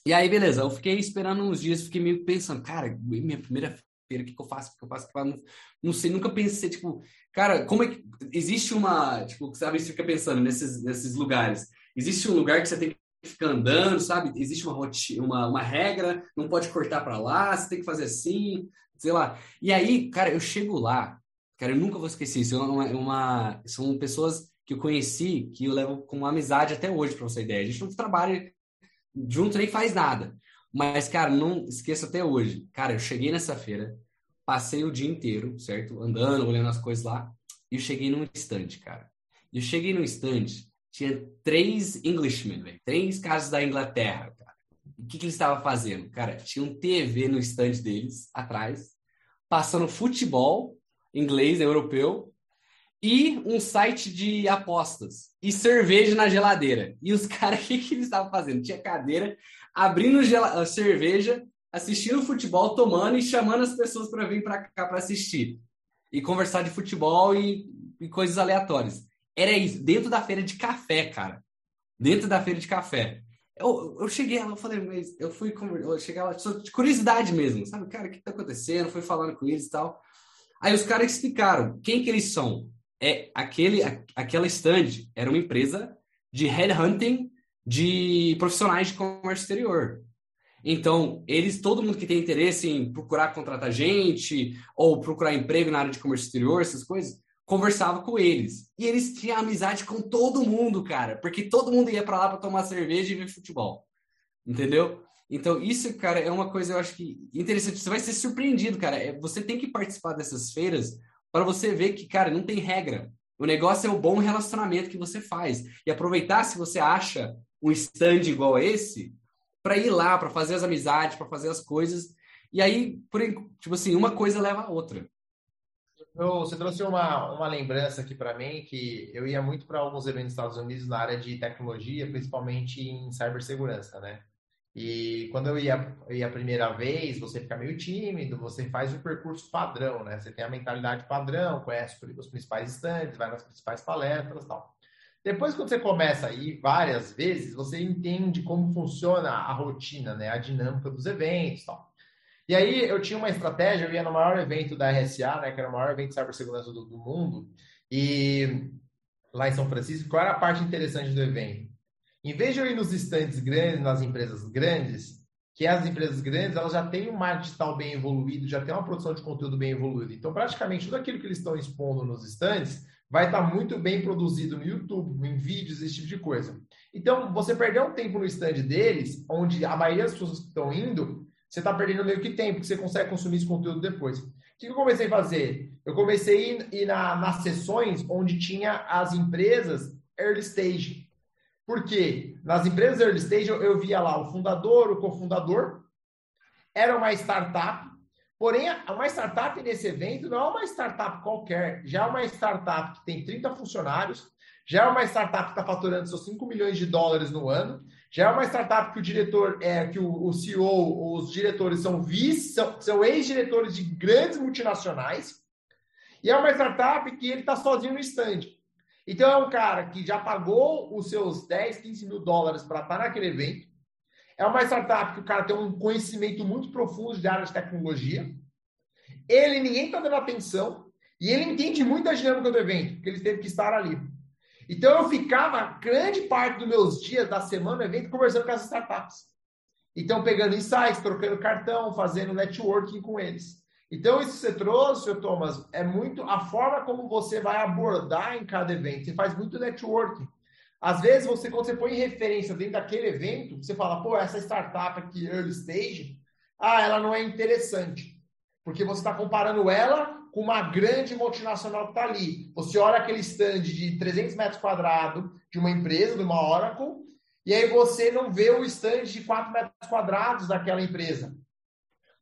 e aí, beleza, eu fiquei esperando uns dias, fiquei meio pensando, cara, minha primeira feira, o que, que eu faço? O que eu faço? Não, não sei, nunca pensei, tipo, cara, como é que. Existe uma. Tipo, sabe, você fica pensando nesses, nesses lugares. Existe um lugar que você tem que ficar andando, sabe? Existe uma, uma, uma regra, não pode cortar para lá, você tem que fazer assim, sei lá. E aí, cara, eu chego lá, Cara, eu nunca vou esquecer isso. É uma, é uma, são pessoas que eu conheci que eu levo com amizade até hoje, para você ideia. A gente não trabalha junto nem faz nada. Mas, cara, não esqueça até hoje. Cara, eu cheguei nessa feira, passei o dia inteiro, certo? Andando, olhando as coisas lá, e eu cheguei num estande, cara. Eu cheguei num estande, tinha três Englishmen, velho. Três caras da Inglaterra, cara. O que, que eles estavam fazendo? Cara, tinha um TV no estande deles, atrás, passando futebol inglês, europeu, e um site de apostas e cerveja na geladeira. E os caras, o que, que eles estavam fazendo? Tinha cadeira, abrindo a cerveja, assistindo futebol, tomando e chamando as pessoas para vir para cá para assistir e conversar de futebol e, e, coisas aleatórias. Era isso, dentro da feira de café, cara. Dentro da feira de café. Eu, eu cheguei lá, eu falei, mas eu fui, eu cheguei lá, de curiosidade mesmo, sabe? Cara, o que tá acontecendo? Fui falando com eles e tal. Aí os caras explicaram quem que eles são. É aquele, aquela stand era uma empresa de headhunting de profissionais de comércio exterior. Então, eles, todo mundo que tem interesse em procurar contratar gente ou procurar emprego na área de comércio exterior, essas coisas, conversava com eles. E eles tinham amizade com todo mundo, cara, porque todo mundo ia para lá para tomar cerveja e ver futebol. Entendeu? Então, isso, cara, é uma coisa eu acho que interessante. Você vai ser surpreendido, cara. É, você tem que participar dessas feiras para você ver que, cara, não tem regra. O negócio é o bom relacionamento que você faz. E aproveitar se você acha um stand igual a esse, para ir lá, para fazer as amizades, para fazer as coisas. E aí, por, tipo assim, uma coisa leva a outra. Eu, você trouxe uma, uma lembrança aqui para mim que eu ia muito para alguns eventos nos Estados Unidos na área de tecnologia, principalmente em cibersegurança, né? E quando eu ia, ia a primeira vez, você fica meio tímido, você faz o percurso padrão, né? Você tem a mentalidade padrão, conhece os principais estandes, vai nas principais palestras tal. Depois, quando você começa a ir várias vezes, você entende como funciona a rotina, né? A dinâmica dos eventos tal. E aí, eu tinha uma estratégia, eu ia no maior evento da RSA, né? Que era o maior evento de cibersegurança do, do mundo. E lá em São Francisco, qual era a parte interessante do evento? Em vez de eu ir nos estandes grandes, nas empresas grandes, que as empresas grandes elas já têm um marketing digital bem evoluído, já tem uma produção de conteúdo bem evoluída. Então, praticamente tudo aquilo que eles estão expondo nos estandes vai estar muito bem produzido no YouTube, em vídeos, esse tipo de coisa. Então, você perder um tempo no stand deles, onde a maioria das pessoas que estão indo, você está perdendo meio que tempo, porque você consegue consumir esse conteúdo depois. O que eu comecei a fazer? Eu comecei a ir na, nas sessões onde tinha as empresas early stage. Porque nas empresas early stage eu, eu via lá o fundador, o cofundador, era uma startup, porém uma startup nesse evento não é uma startup qualquer, já é uma startup que tem 30 funcionários, já é uma startup que está faturando seus 5 milhões de dólares no ano, já é uma startup que o diretor, é, que o, o CEO, os diretores são vice, são, são ex-diretores de grandes multinacionais, e é uma startup que ele está sozinho no stand. Então é um cara que já pagou os seus 10, 15 mil dólares para estar naquele evento. É uma startup que o cara tem um conhecimento muito profundo de área de tecnologia. Ele, ninguém está dando atenção. E ele entende muito a dinâmica do evento, porque ele teve que estar ali. Então eu ficava grande parte dos meus dias da semana no evento conversando com as startups. Então pegando insights, trocando cartão, fazendo networking com eles. Então, isso que você trouxe, Thomas, é muito a forma como você vai abordar em cada evento. Você faz muito networking. Às vezes, você, quando você põe referência dentro daquele evento, você fala, pô, essa startup aqui, early stage, ah, ela não é interessante. Porque você está comparando ela com uma grande multinacional que está ali. Você olha aquele stand de 300 metros quadrados de uma empresa, de uma Oracle, e aí você não vê o stand de 4 metros quadrados daquela empresa.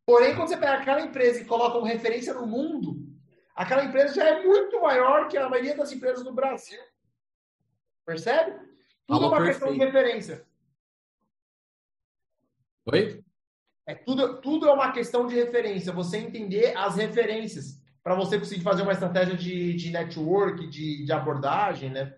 Porém, quando você pega aquela empresa e coloca uma referência no mundo, aquela empresa já é muito maior que a maioria das empresas do Brasil. Percebe? Tudo é uma perfeito. questão de referência. Oi? É tudo, tudo é uma questão de referência. Você entender as referências para você conseguir fazer uma estratégia de, de network, de, de abordagem, né?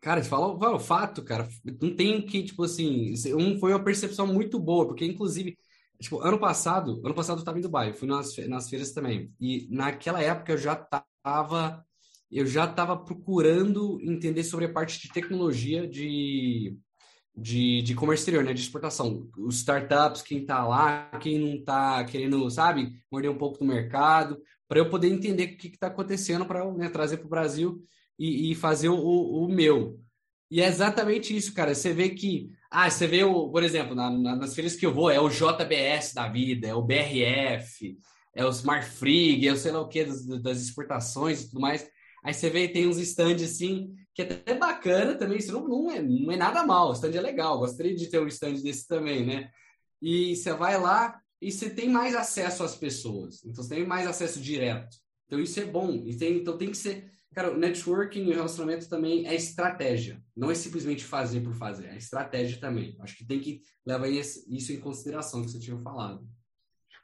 Cara, fala, fala o fato, cara. Não tem que, tipo assim, um foi uma percepção muito boa, porque inclusive Tipo, ano passado, ano passado eu estava em Dubai, fui nas, nas feiras também. E naquela época eu já estava eu já estava procurando entender sobre a parte de tecnologia de, de, de comércio exterior, né, de exportação. Os startups, quem está lá, quem não está querendo, sabe, morder um pouco do mercado. para eu poder entender o que está acontecendo para né, trazer para o Brasil e, e fazer o, o, meu. E é exatamente isso, cara. Você vê que, ah, você vê, o, por exemplo, na, na, nas feiras que eu vou, é o JBS da vida, é o BRF, é o Smart Frig, é o sei lá o que das, das exportações e tudo mais. Aí você vê, tem uns stands assim, que é até bacana também, isso não, não, é, não é nada mal, o stand é legal, gostaria de ter um stand desse também, né? E você vai lá e você tem mais acesso às pessoas, então você tem mais acesso direto. Então isso é bom, e tem, então tem que ser. Cara, o networking e o relacionamento também é estratégia, não é simplesmente fazer por fazer, é estratégia também. Acho que tem que levar isso em consideração que você tinha falado.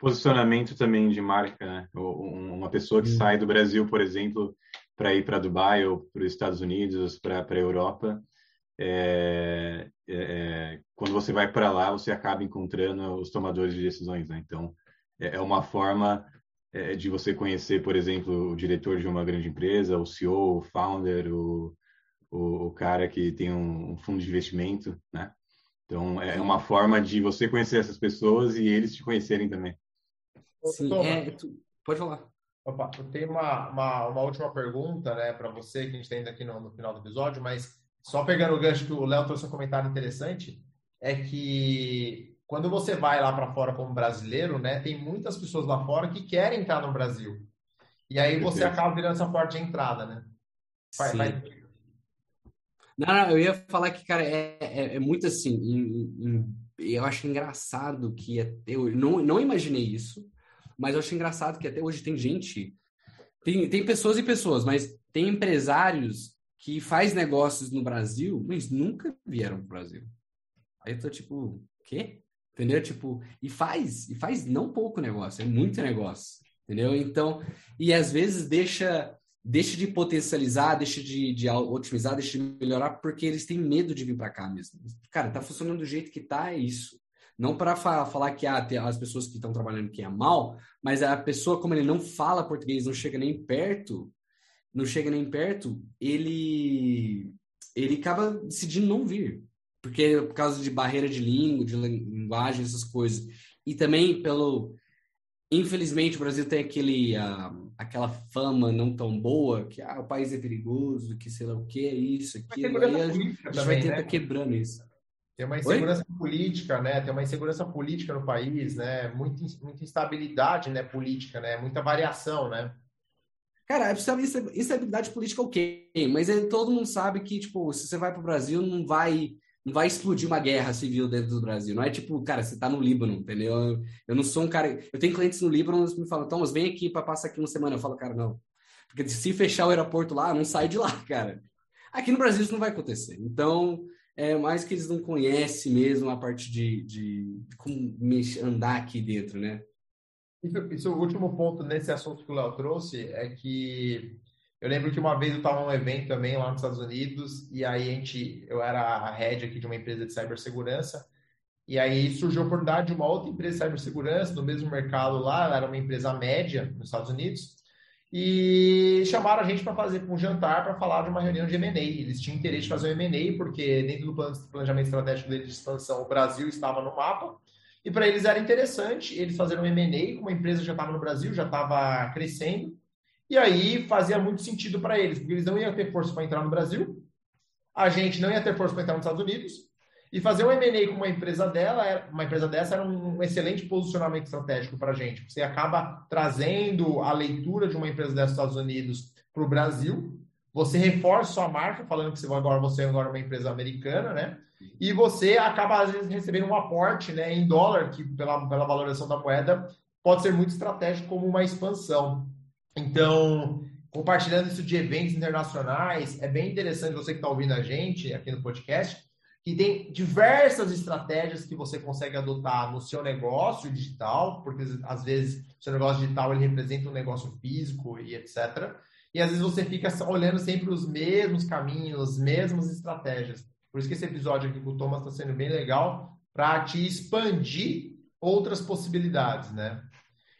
Posicionamento também de marca, né? Uma pessoa que hum. sai do Brasil, por exemplo, para ir para Dubai ou para os Estados Unidos, para a Europa, é, é, é, quando você vai para lá, você acaba encontrando os tomadores de decisões. Né? Então, é, é uma forma é, de você conhecer, por exemplo, o diretor de uma grande empresa, o CEO, o founder, o, o, o cara que tem um, um, fundo de investimento, né? Então, é uma forma de você conhecer essas pessoas e eles te conhecerem também. Sim, tu... pode falar. Opa, eu tenho uma, uma, uma última pergunta né, para você, que a gente tem aqui no, no, final do episódio, mas só pegando o gancho que o Léo trouxe um comentário interessante, é que quando você vai lá para fora como brasileiro, né, tem muitas pessoas lá fora que querem entrar no Brasil. E aí você acaba virando essa porta de entrada, né? Vai, vai... Não, não, eu ia falar que, cara, é, é, é muito assim. Em, em, eu acho engraçado que eu não, não imaginei isso mas eu acho engraçado que até hoje tem gente, tem, tem pessoas e pessoas, mas tem empresários que faz negócios no Brasil, mas nunca vieram pro Brasil. Aí eu tô tipo, quê? Entendeu? Tipo, e faz, e faz não pouco negócio, é muito negócio, entendeu? Então, e às vezes deixa deixa de potencializar, deixa de, de otimizar, deixa de melhorar, porque eles têm medo de vir para cá mesmo. Cara, tá funcionando do jeito que tá, é isso. Não para fa falar que ah, as pessoas que estão trabalhando aqui é mal, mas a pessoa, como ele não fala português, não chega nem perto, não chega nem perto, ele ele acaba decidindo não vir. Porque é por causa de barreira de língua, de linguagem, essas coisas. E também pelo. Infelizmente, o Brasil tem aquele, uh, aquela fama não tão boa, que ah, o país é perigoso, que sei lá o que é isso, aquilo. Aí a gente, gente vai tentar né? quebrando isso. Tem uma insegurança Oi? política, né? Tem uma insegurança política no país, né? Muita, muita instabilidade, né? Política, né? Muita variação, né? Cara, instabilidade política ok, mas é, todo mundo sabe que, tipo, se você vai para o Brasil, não vai, não vai explodir uma guerra civil dentro do Brasil. Não é tipo, cara, você tá no Líbano, entendeu? Eu, eu não sou um cara. Eu tenho clientes no Líbano, eles me falam, Thomas, vem aqui para passar aqui uma semana. Eu falo, cara, não. Porque se fechar o aeroporto lá, não sai de lá, cara. Aqui no Brasil isso não vai acontecer. Então, é mais que eles não conhecem mesmo a parte de, de, de como andar aqui dentro, né? Isso, isso, o último ponto nesse assunto que o Léo trouxe é que eu lembro que uma vez eu estava num evento também lá nos Estados Unidos e aí a gente, eu era a head aqui de uma empresa de cibersegurança e aí surgiu a oportunidade de uma outra empresa de cibersegurança no mesmo mercado lá, era uma empresa média nos Estados Unidos e chamaram a gente para fazer um jantar para falar de uma reunião de M&A. Eles tinham interesse de fazer um M&A porque dentro do planejamento estratégico deles de expansão, o Brasil estava no mapa e para eles era interessante eles fazerem um M&A, como a empresa já estava no Brasil, já estava crescendo, e aí fazia muito sentido para eles, porque eles não iam ter força para entrar no Brasil, a gente não ia ter força para entrar nos Estados Unidos, e fazer um M&A com uma empresa dela, uma empresa dessa era um excelente posicionamento estratégico para a gente. Você acaba trazendo a leitura de uma empresa dos Estados Unidos para o Brasil, você reforça sua marca, falando que você agora você é agora uma empresa americana, né? E você acaba às vezes recebendo um aporte, né, em dólar, que pela, pela valorização da moeda pode ser muito estratégico como uma expansão. Então, compartilhando isso de eventos internacionais, é bem interessante você que está ouvindo a gente aqui no podcast que tem diversas estratégias que você consegue adotar no seu negócio digital, porque às vezes seu negócio digital ele representa um negócio físico e etc. E às vezes você fica olhando sempre os mesmos caminhos, as mesmas estratégias. Por isso que esse episódio aqui com o Thomas está sendo bem legal para te expandir outras possibilidades, né?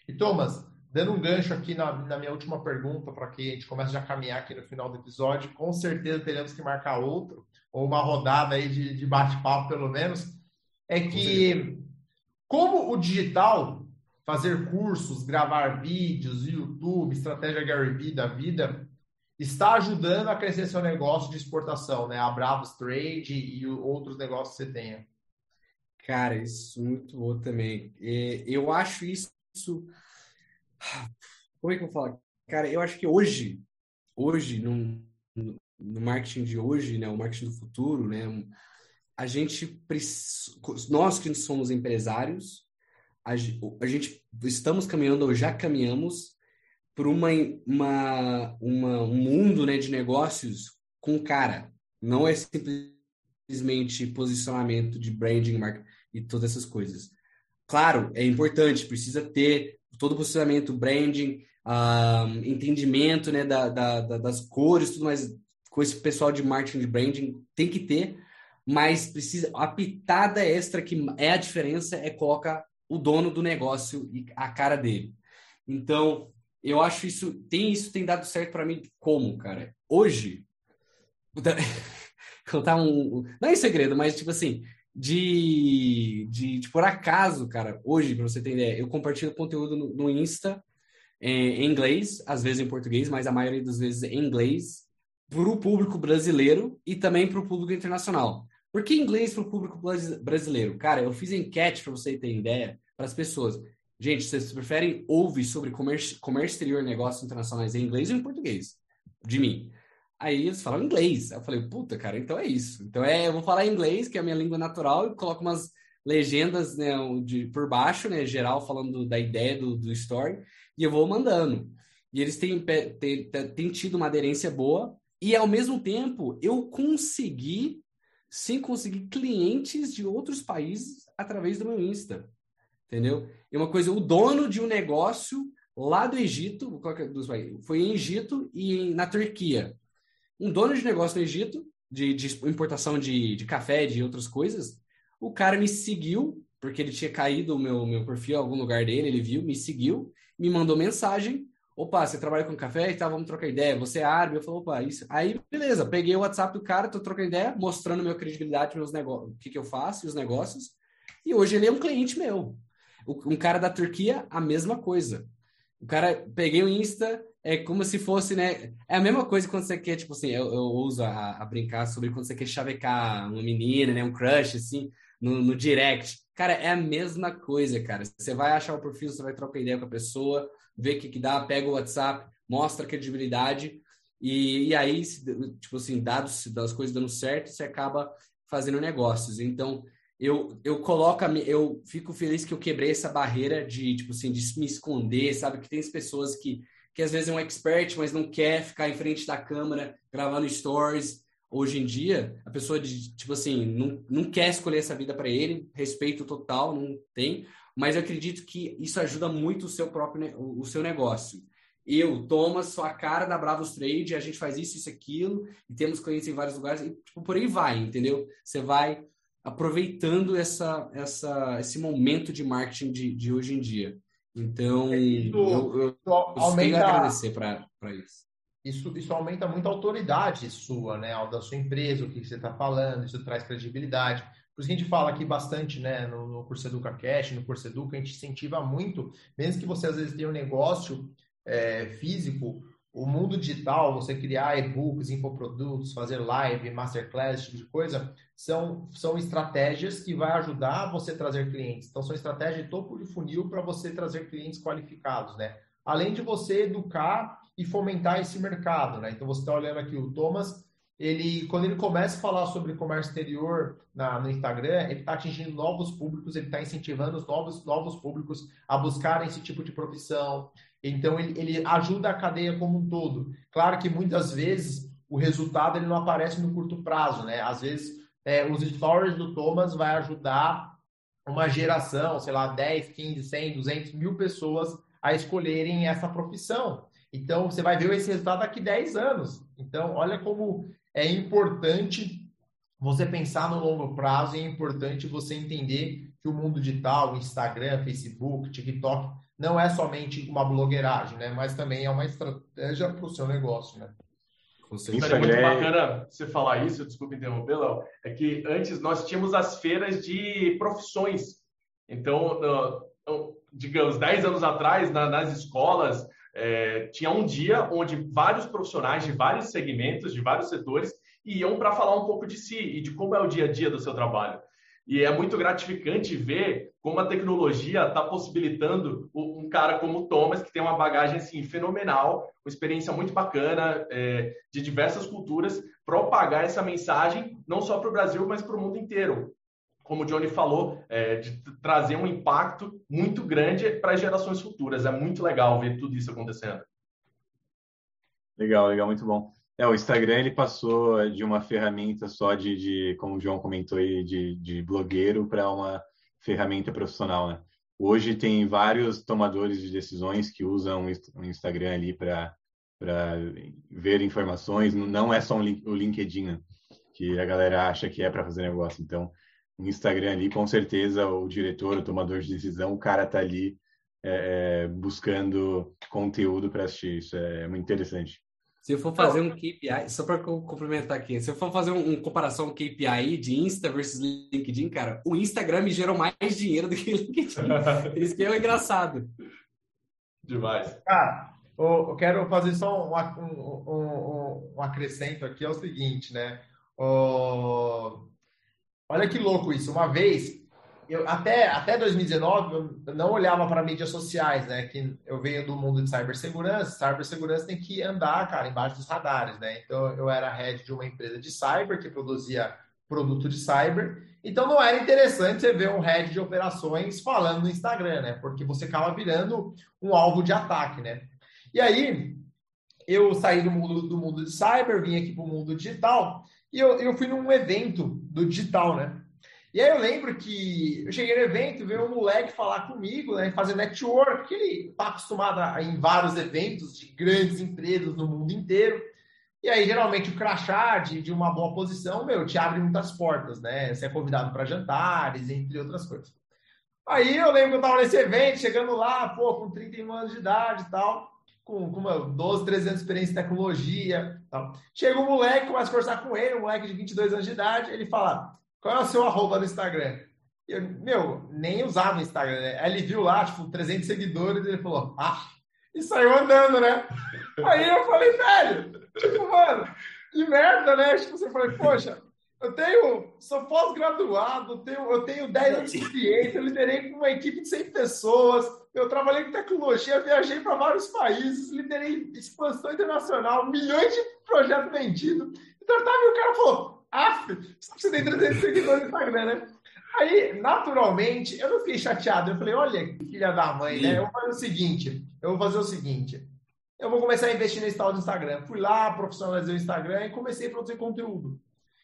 E Thomas, dando um gancho aqui na, na minha última pergunta, para que a gente comece a caminhar aqui no final do episódio, com certeza teremos que marcar outro ou uma rodada aí de, de bate-papo, pelo menos, é que como o digital fazer cursos, gravar vídeos, YouTube, estratégia Gary Vee da vida, está ajudando a crescer seu negócio de exportação, né? A Bravos Trade e outros negócios que você tenha. Cara, isso é muito bom também. Eu acho isso. Como é que eu falo? Cara, eu acho que hoje, hoje, no, no marketing de hoje, né? O marketing do futuro, né? A gente, nós que somos empresários, a, gente estamos caminhando ou já caminhamos por uma, uma, uma, um mundo né, de negócios com cara. Não é simplesmente posicionamento de branding, marca e todas essas coisas. Claro, é importante, precisa ter todo o posicionamento, branding, uh, entendimento né, da, da, da, das cores, tudo mais com esse pessoal de marketing de branding, tem que ter, mas precisa a pitada extra que é a diferença é colocar o dono do negócio e a cara dele. Então, eu acho isso tem isso tem dado certo para mim como, cara. Hoje contar um não é segredo, mas tipo assim, de, de, de por acaso, cara, hoje, para você ter ideia, eu compartilho conteúdo no, no Insta em inglês, às vezes em português, mas a maioria das vezes em inglês, para o público brasileiro e também para o público internacional. Por que inglês para o público brasileiro? Cara, eu fiz enquete para você ter ideia para as pessoas. Gente, vocês preferem ouvir sobre comércio, comércio exterior negócios internacionais em inglês ou em português? De mim. Aí eles falam inglês. Eu falei, puta, cara, então é isso. Então é, eu vou falar inglês, que é a minha língua natural, e coloco umas legendas né, de, por baixo, né, geral, falando da ideia do, do story, e eu vou mandando. E eles têm, têm, têm tido uma aderência boa, e ao mesmo tempo eu consegui, sem conseguir clientes de outros países através do meu Insta. Entendeu? E uma coisa, o dono de um negócio lá do Egito, é foi em Egito e na Turquia. Um dono de negócio no Egito, de, de importação de, de café, de outras coisas, o cara me seguiu, porque ele tinha caído o meu, meu perfil em algum lugar dele, ele viu, me seguiu, me mandou mensagem Opa, você trabalha com café e tá, vamos trocar ideia. Você é árabe? Eu falei, opa, isso. Aí, beleza, peguei o WhatsApp do cara, tô trocando ideia, mostrando minha credibilidade, meus negócios, o que, que eu faço e os negócios. E hoje ele é um cliente meu. Um cara da Turquia, a mesma coisa. O cara, peguei o Insta, é como se fosse, né? É a mesma coisa quando você quer, tipo assim, eu, eu uso a, a brincar sobre quando você quer chavecar uma menina, né? Um crush, assim, no, no direct. Cara, é a mesma coisa, cara. Você vai achar o perfil, você vai trocar ideia com a pessoa, vê o que, que dá, pega o WhatsApp, mostra credibilidade e, e aí, tipo assim, dados das coisas dando certo, você acaba fazendo negócios. Então, eu, eu coloco, eu fico feliz que eu quebrei essa barreira de, tipo assim, de me esconder, sabe? Que tem as pessoas que, que às vezes é um expert, mas não quer ficar em frente da câmera gravando stories. Hoje em dia, a pessoa, de, tipo assim, não, não quer escolher essa vida para ele, respeito total, não tem mas eu acredito que isso ajuda muito o seu próprio o seu negócio. Eu, Thomas, sou a cara da Bravos Trade, a gente faz isso, isso, aquilo, e temos clientes em vários lugares, e tipo, por aí vai, entendeu? Você vai aproveitando essa, essa, esse momento de marketing de, de hoje em dia. Então, isso, eu, eu, eu aumenta, agradecer para isso. Isso, isso aumenta muito a autoridade sua, né? Da sua empresa, o que você está falando, isso traz credibilidade. Por isso que a gente fala aqui bastante, né, no, no curso Educa Cash, no curso Educa, a gente incentiva muito, mesmo que você às vezes tenha um negócio é, físico, o mundo digital, você criar e-books, infoprodutos, fazer live, masterclass, esse tipo de coisa, são, são estratégias que vai ajudar você a trazer clientes. Então, são estratégias de topo de funil para você trazer clientes qualificados, né? Além de você educar e fomentar esse mercado, né? Então, você está olhando aqui o Thomas, ele, quando ele começa a falar sobre comércio exterior na, no Instagram, ele está atingindo novos públicos, ele está incentivando os novos, novos públicos a buscarem esse tipo de profissão. Então, ele, ele ajuda a cadeia como um todo. Claro que muitas vezes o resultado ele não aparece no curto prazo, né? Às vezes, é, os stories do Thomas vai ajudar uma geração, sei lá, 10, 15, 100, 200 mil pessoas a escolherem essa profissão. Então, você vai ver esse resultado daqui 10 anos. Então, olha como é importante você pensar no longo prazo e é importante você entender que o mundo digital, Instagram, Facebook, TikTok, não é somente uma blogueiragem, né? Mas também é uma estratégia para o seu negócio, né? É muito bacana você falar isso, desculpe interromper, Léo, é que antes nós tínhamos as feiras de profissões. Então, digamos, 10 anos atrás, na, nas escolas, é, tinha um dia onde vários profissionais de vários segmentos, de vários setores, iam para falar um pouco de si e de como é o dia a dia do seu trabalho. E é muito gratificante ver como a tecnologia está possibilitando um cara como o Thomas, que tem uma bagagem assim, fenomenal, uma experiência muito bacana, é, de diversas culturas, propagar essa mensagem, não só para o Brasil, mas para o mundo inteiro. Como o Johnny falou, é, de trazer um impacto muito grande para as gerações futuras. É muito legal ver tudo isso acontecendo. Legal, legal, muito bom. É, o Instagram ele passou de uma ferramenta só de, de como o João comentou aí, de, de blogueiro para uma ferramenta profissional, né? Hoje tem vários tomadores de decisões que usam o Instagram ali para ver informações. Não é só um o LinkedIn, né? que a galera acha que é para fazer negócio. Então, o Instagram ali, com certeza, o diretor, o tomador de decisão, o cara tá ali é, é buscando conteúdo para assistir. Isso é muito interessante. Se eu for fazer um KPI, só para complementar aqui, se eu for fazer um, um, comparação KPI de Insta versus LinkedIn, cara, o Instagram me gerou mais dinheiro do que o LinkedIn. Isso que é engraçado. Demais. Cara, eu quero fazer só um, um, um, um acrescento aqui, é o seguinte, né? Olha que louco isso. Uma vez eu, até, até 2019, eu não olhava para mídias sociais, né? Que eu venho do mundo de cibersegurança. Cibersegurança tem que andar, cara, embaixo dos radares, né? Então, eu era head de uma empresa de cyber que produzia produto de cyber. Então, não era interessante você ver um head de operações falando no Instagram, né? Porque você acaba virando um alvo de ataque, né? E aí, eu saí do mundo, do mundo de cyber, vim aqui para o mundo digital e eu, eu fui num evento do digital, né? E aí eu lembro que eu cheguei no evento, veio um moleque falar comigo, né, fazer network, que ele está acostumado a, em vários eventos de grandes empresas no mundo inteiro. E aí, geralmente, o crachá de, de uma boa posição, meu, te abre muitas portas, né? Você é convidado para jantares, entre outras coisas. Aí eu lembro que eu estava nesse evento, chegando lá, pô, com 31 anos de idade e tal, com, com uma 12, 13 anos de experiência em tecnologia tal. Chega um moleque, começa a conversar com ele, um moleque de 22 anos de idade, ele fala, qual é o seu arroba no Instagram? Eu, meu, nem usava o Instagram, né? Aí ele viu lá, tipo, 300 seguidores, ele falou, ah, e saiu andando, né? Aí eu falei, velho, tipo, mano, que merda, né? Tipo, você falou, poxa, eu tenho, sou pós-graduado, tenho, eu tenho 10 anos de experiência, eu liderei com uma equipe de 100 pessoas, eu trabalhei com tecnologia, viajei para vários países, liderei expansão internacional, milhões de projetos vendidos. Então, tá, e o cara falou, ah, você tem 300 seguidores no Instagram, né? Aí, naturalmente, eu não fiquei chateado. Eu falei, olha, filha da mãe, né? Eu vou fazer o seguinte, eu vou fazer o seguinte. Eu vou começar a investir nesse tal do Instagram. Fui lá, profissionalizei o Instagram e comecei a produzir conteúdo.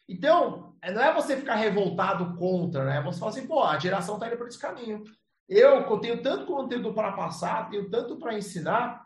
Então, não é você ficar revoltado contra, né? Você fala assim, pô, a geração tá indo por esse caminho. Eu, eu tenho tanto conteúdo para passar, tenho tanto para ensinar,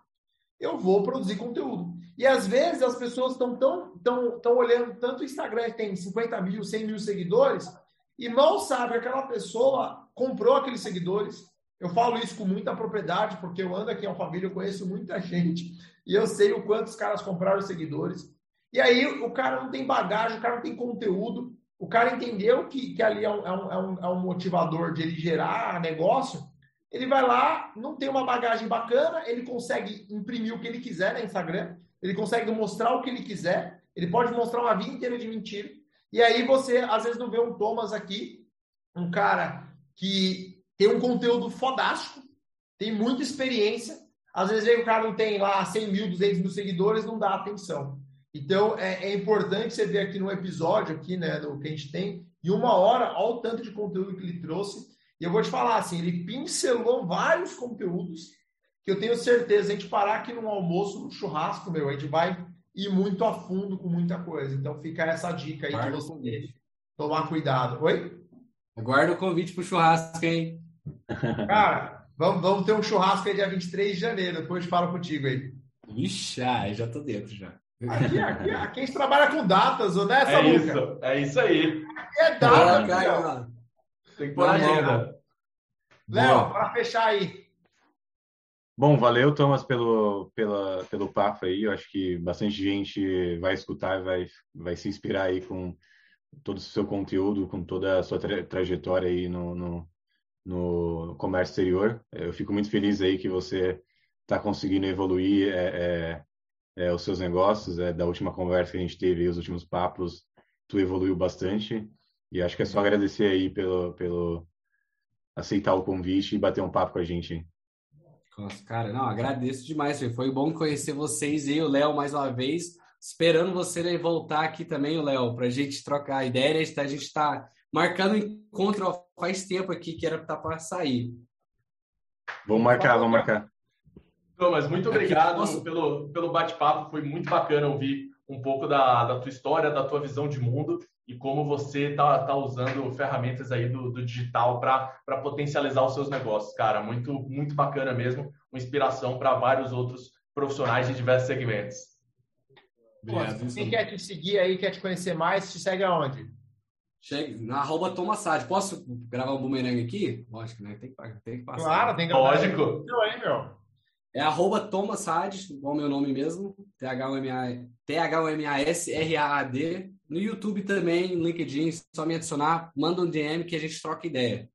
eu vou produzir conteúdo. E às vezes as pessoas estão tão, tão, tão olhando tanto o Instagram que tem 50 mil, 100 mil seguidores e mal sabe que aquela pessoa comprou aqueles seguidores. Eu falo isso com muita propriedade porque eu ando aqui em Alphaville, eu conheço muita gente e eu sei o quanto os caras compraram seguidores. E aí o cara não tem bagagem, o cara não tem conteúdo, o cara entendeu que, que ali é um, é um, é um é motivador de ele gerar negócio ele vai lá, não tem uma bagagem bacana, ele consegue imprimir o que ele quiser no Instagram, ele consegue mostrar o que ele quiser, ele pode mostrar uma vida inteira de mentira. E aí você, às vezes, não vê um Thomas aqui, um cara que tem um conteúdo fodástico, tem muita experiência, às vezes aí o cara não tem lá 100 mil, 200 mil seguidores, não dá atenção. Então, é, é importante você ver aqui no episódio, aqui, né, no que a gente tem, em uma hora, olha o tanto de conteúdo que ele trouxe, e eu vou te falar assim, ele pincelou vários conteúdos que eu tenho certeza, a gente parar aqui no almoço, no churrasco, meu, a gente vai ir muito a fundo com muita coisa. Então fica essa dica aí Guarda de você tomar cuidado. Oi? Aguarda o convite pro churrasco, hein? Cara, vamos, vamos ter um churrasco aí dia 23 de janeiro, depois falo contigo aí. Ixi, ah, já tô dentro já. Aqui, aqui, aqui a gente trabalha com datas, né, É isso, é isso aí. Aqui é data, tem que pôr a agenda. Léo, para fechar aí. Bom, valeu, Thomas, pelo, pela, pelo papo aí. Eu acho que bastante gente vai escutar e vai, vai se inspirar aí com todo o seu conteúdo, com toda a sua tra trajetória aí no, no, no comércio exterior. Eu fico muito feliz aí que você está conseguindo evoluir é, é, é, os seus negócios. É, da última conversa que a gente teve, os últimos papos, tu evoluiu bastante. E acho que é só agradecer aí pelo, pelo aceitar o convite e bater um papo com a gente. Cara, não, agradeço demais. Foi bom conhecer vocês e o Léo mais uma vez. Esperando você voltar aqui também, o Léo, para a gente trocar ideia. A gente está marcando um encontro faz tempo aqui que era para tá sair. Vamos marcar, vamos marcar. Thomas, muito obrigado Nossa. pelo, pelo bate-papo. Foi muito bacana ouvir um pouco da, da tua história, da tua visão de mundo e como você está tá usando ferramentas aí do, do digital para potencializar os seus negócios, cara. Muito, muito bacana mesmo. Uma inspiração para vários outros profissionais de diversos segmentos. Obrigado, quem quer te seguir aí, quer te conhecer mais, te segue aonde? Chega, na arroba Tomassad. Posso gravar o um bumerangue aqui? Lógico, né? Tem que, tem que passar. Claro, tem que gravar. Lógico. Aí, meu. É arroba Tomassad, igual meu nome mesmo. T-H-O-M-A-S-R-A-A-D. No YouTube também, no LinkedIn, só me adicionar. Manda um DM que a gente troca ideia.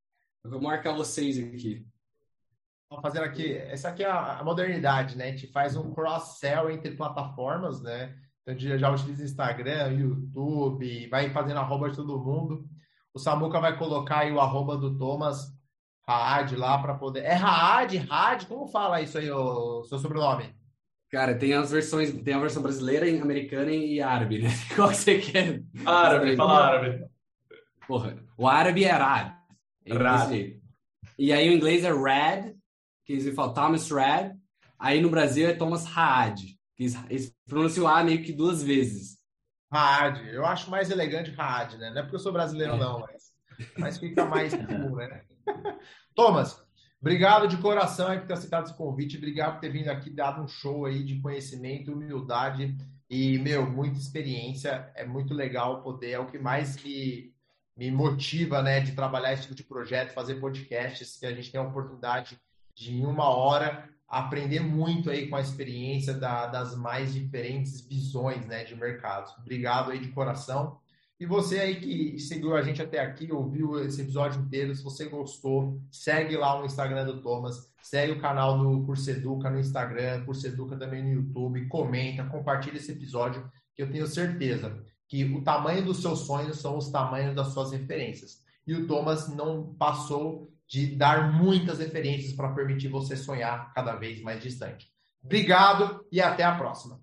Eu vou marcar vocês aqui. Vamos fazer aqui. Essa aqui é a modernidade, né? A gente faz um cross-sell entre plataformas, né? Então, já utiliza Instagram, YouTube, vai fazendo arroba de todo mundo. O Samuca vai colocar aí o arroba do Thomas Raad lá para poder. É Raad, Raad? Como fala isso aí, o seu sobrenome? Cara, tem as versões, tem a versão brasileira, americana e árabe, né? Qual que você quer? Árabe, fala árabe. Porra, o árabe é Rad. Rad. E aí o inglês é Rad, que você fala Thomas Rad. Aí no Brasil é Thomas Raad. Eles pronunciam o A meio que duas vezes. Raad. Eu acho mais elegante Raad, né? Não é porque eu sou brasileiro, é. não, mas, mas fica mais cool, né? Thomas, obrigado de coração por ter aceitado esse convite. Obrigado por ter vindo aqui, dado um show aí de conhecimento, humildade e, meu, muita experiência. É muito legal poder, é o que mais me, me motiva, né, de trabalhar esse tipo de projeto, fazer podcasts, que a gente tem a oportunidade de, em uma hora, aprender muito aí com a experiência da, das mais diferentes visões né, de mercados. Obrigado aí de coração. E você aí que seguiu a gente até aqui, ouviu esse episódio inteiro, se você gostou, segue lá o Instagram do Thomas, segue o canal do Curseduca no Instagram, Curseduca também no YouTube, comenta, compartilha esse episódio, que eu tenho certeza que o tamanho dos seus sonhos são os tamanhos das suas referências. E o Thomas não passou de dar muitas referências para permitir você sonhar cada vez mais distante. Obrigado e até a próxima.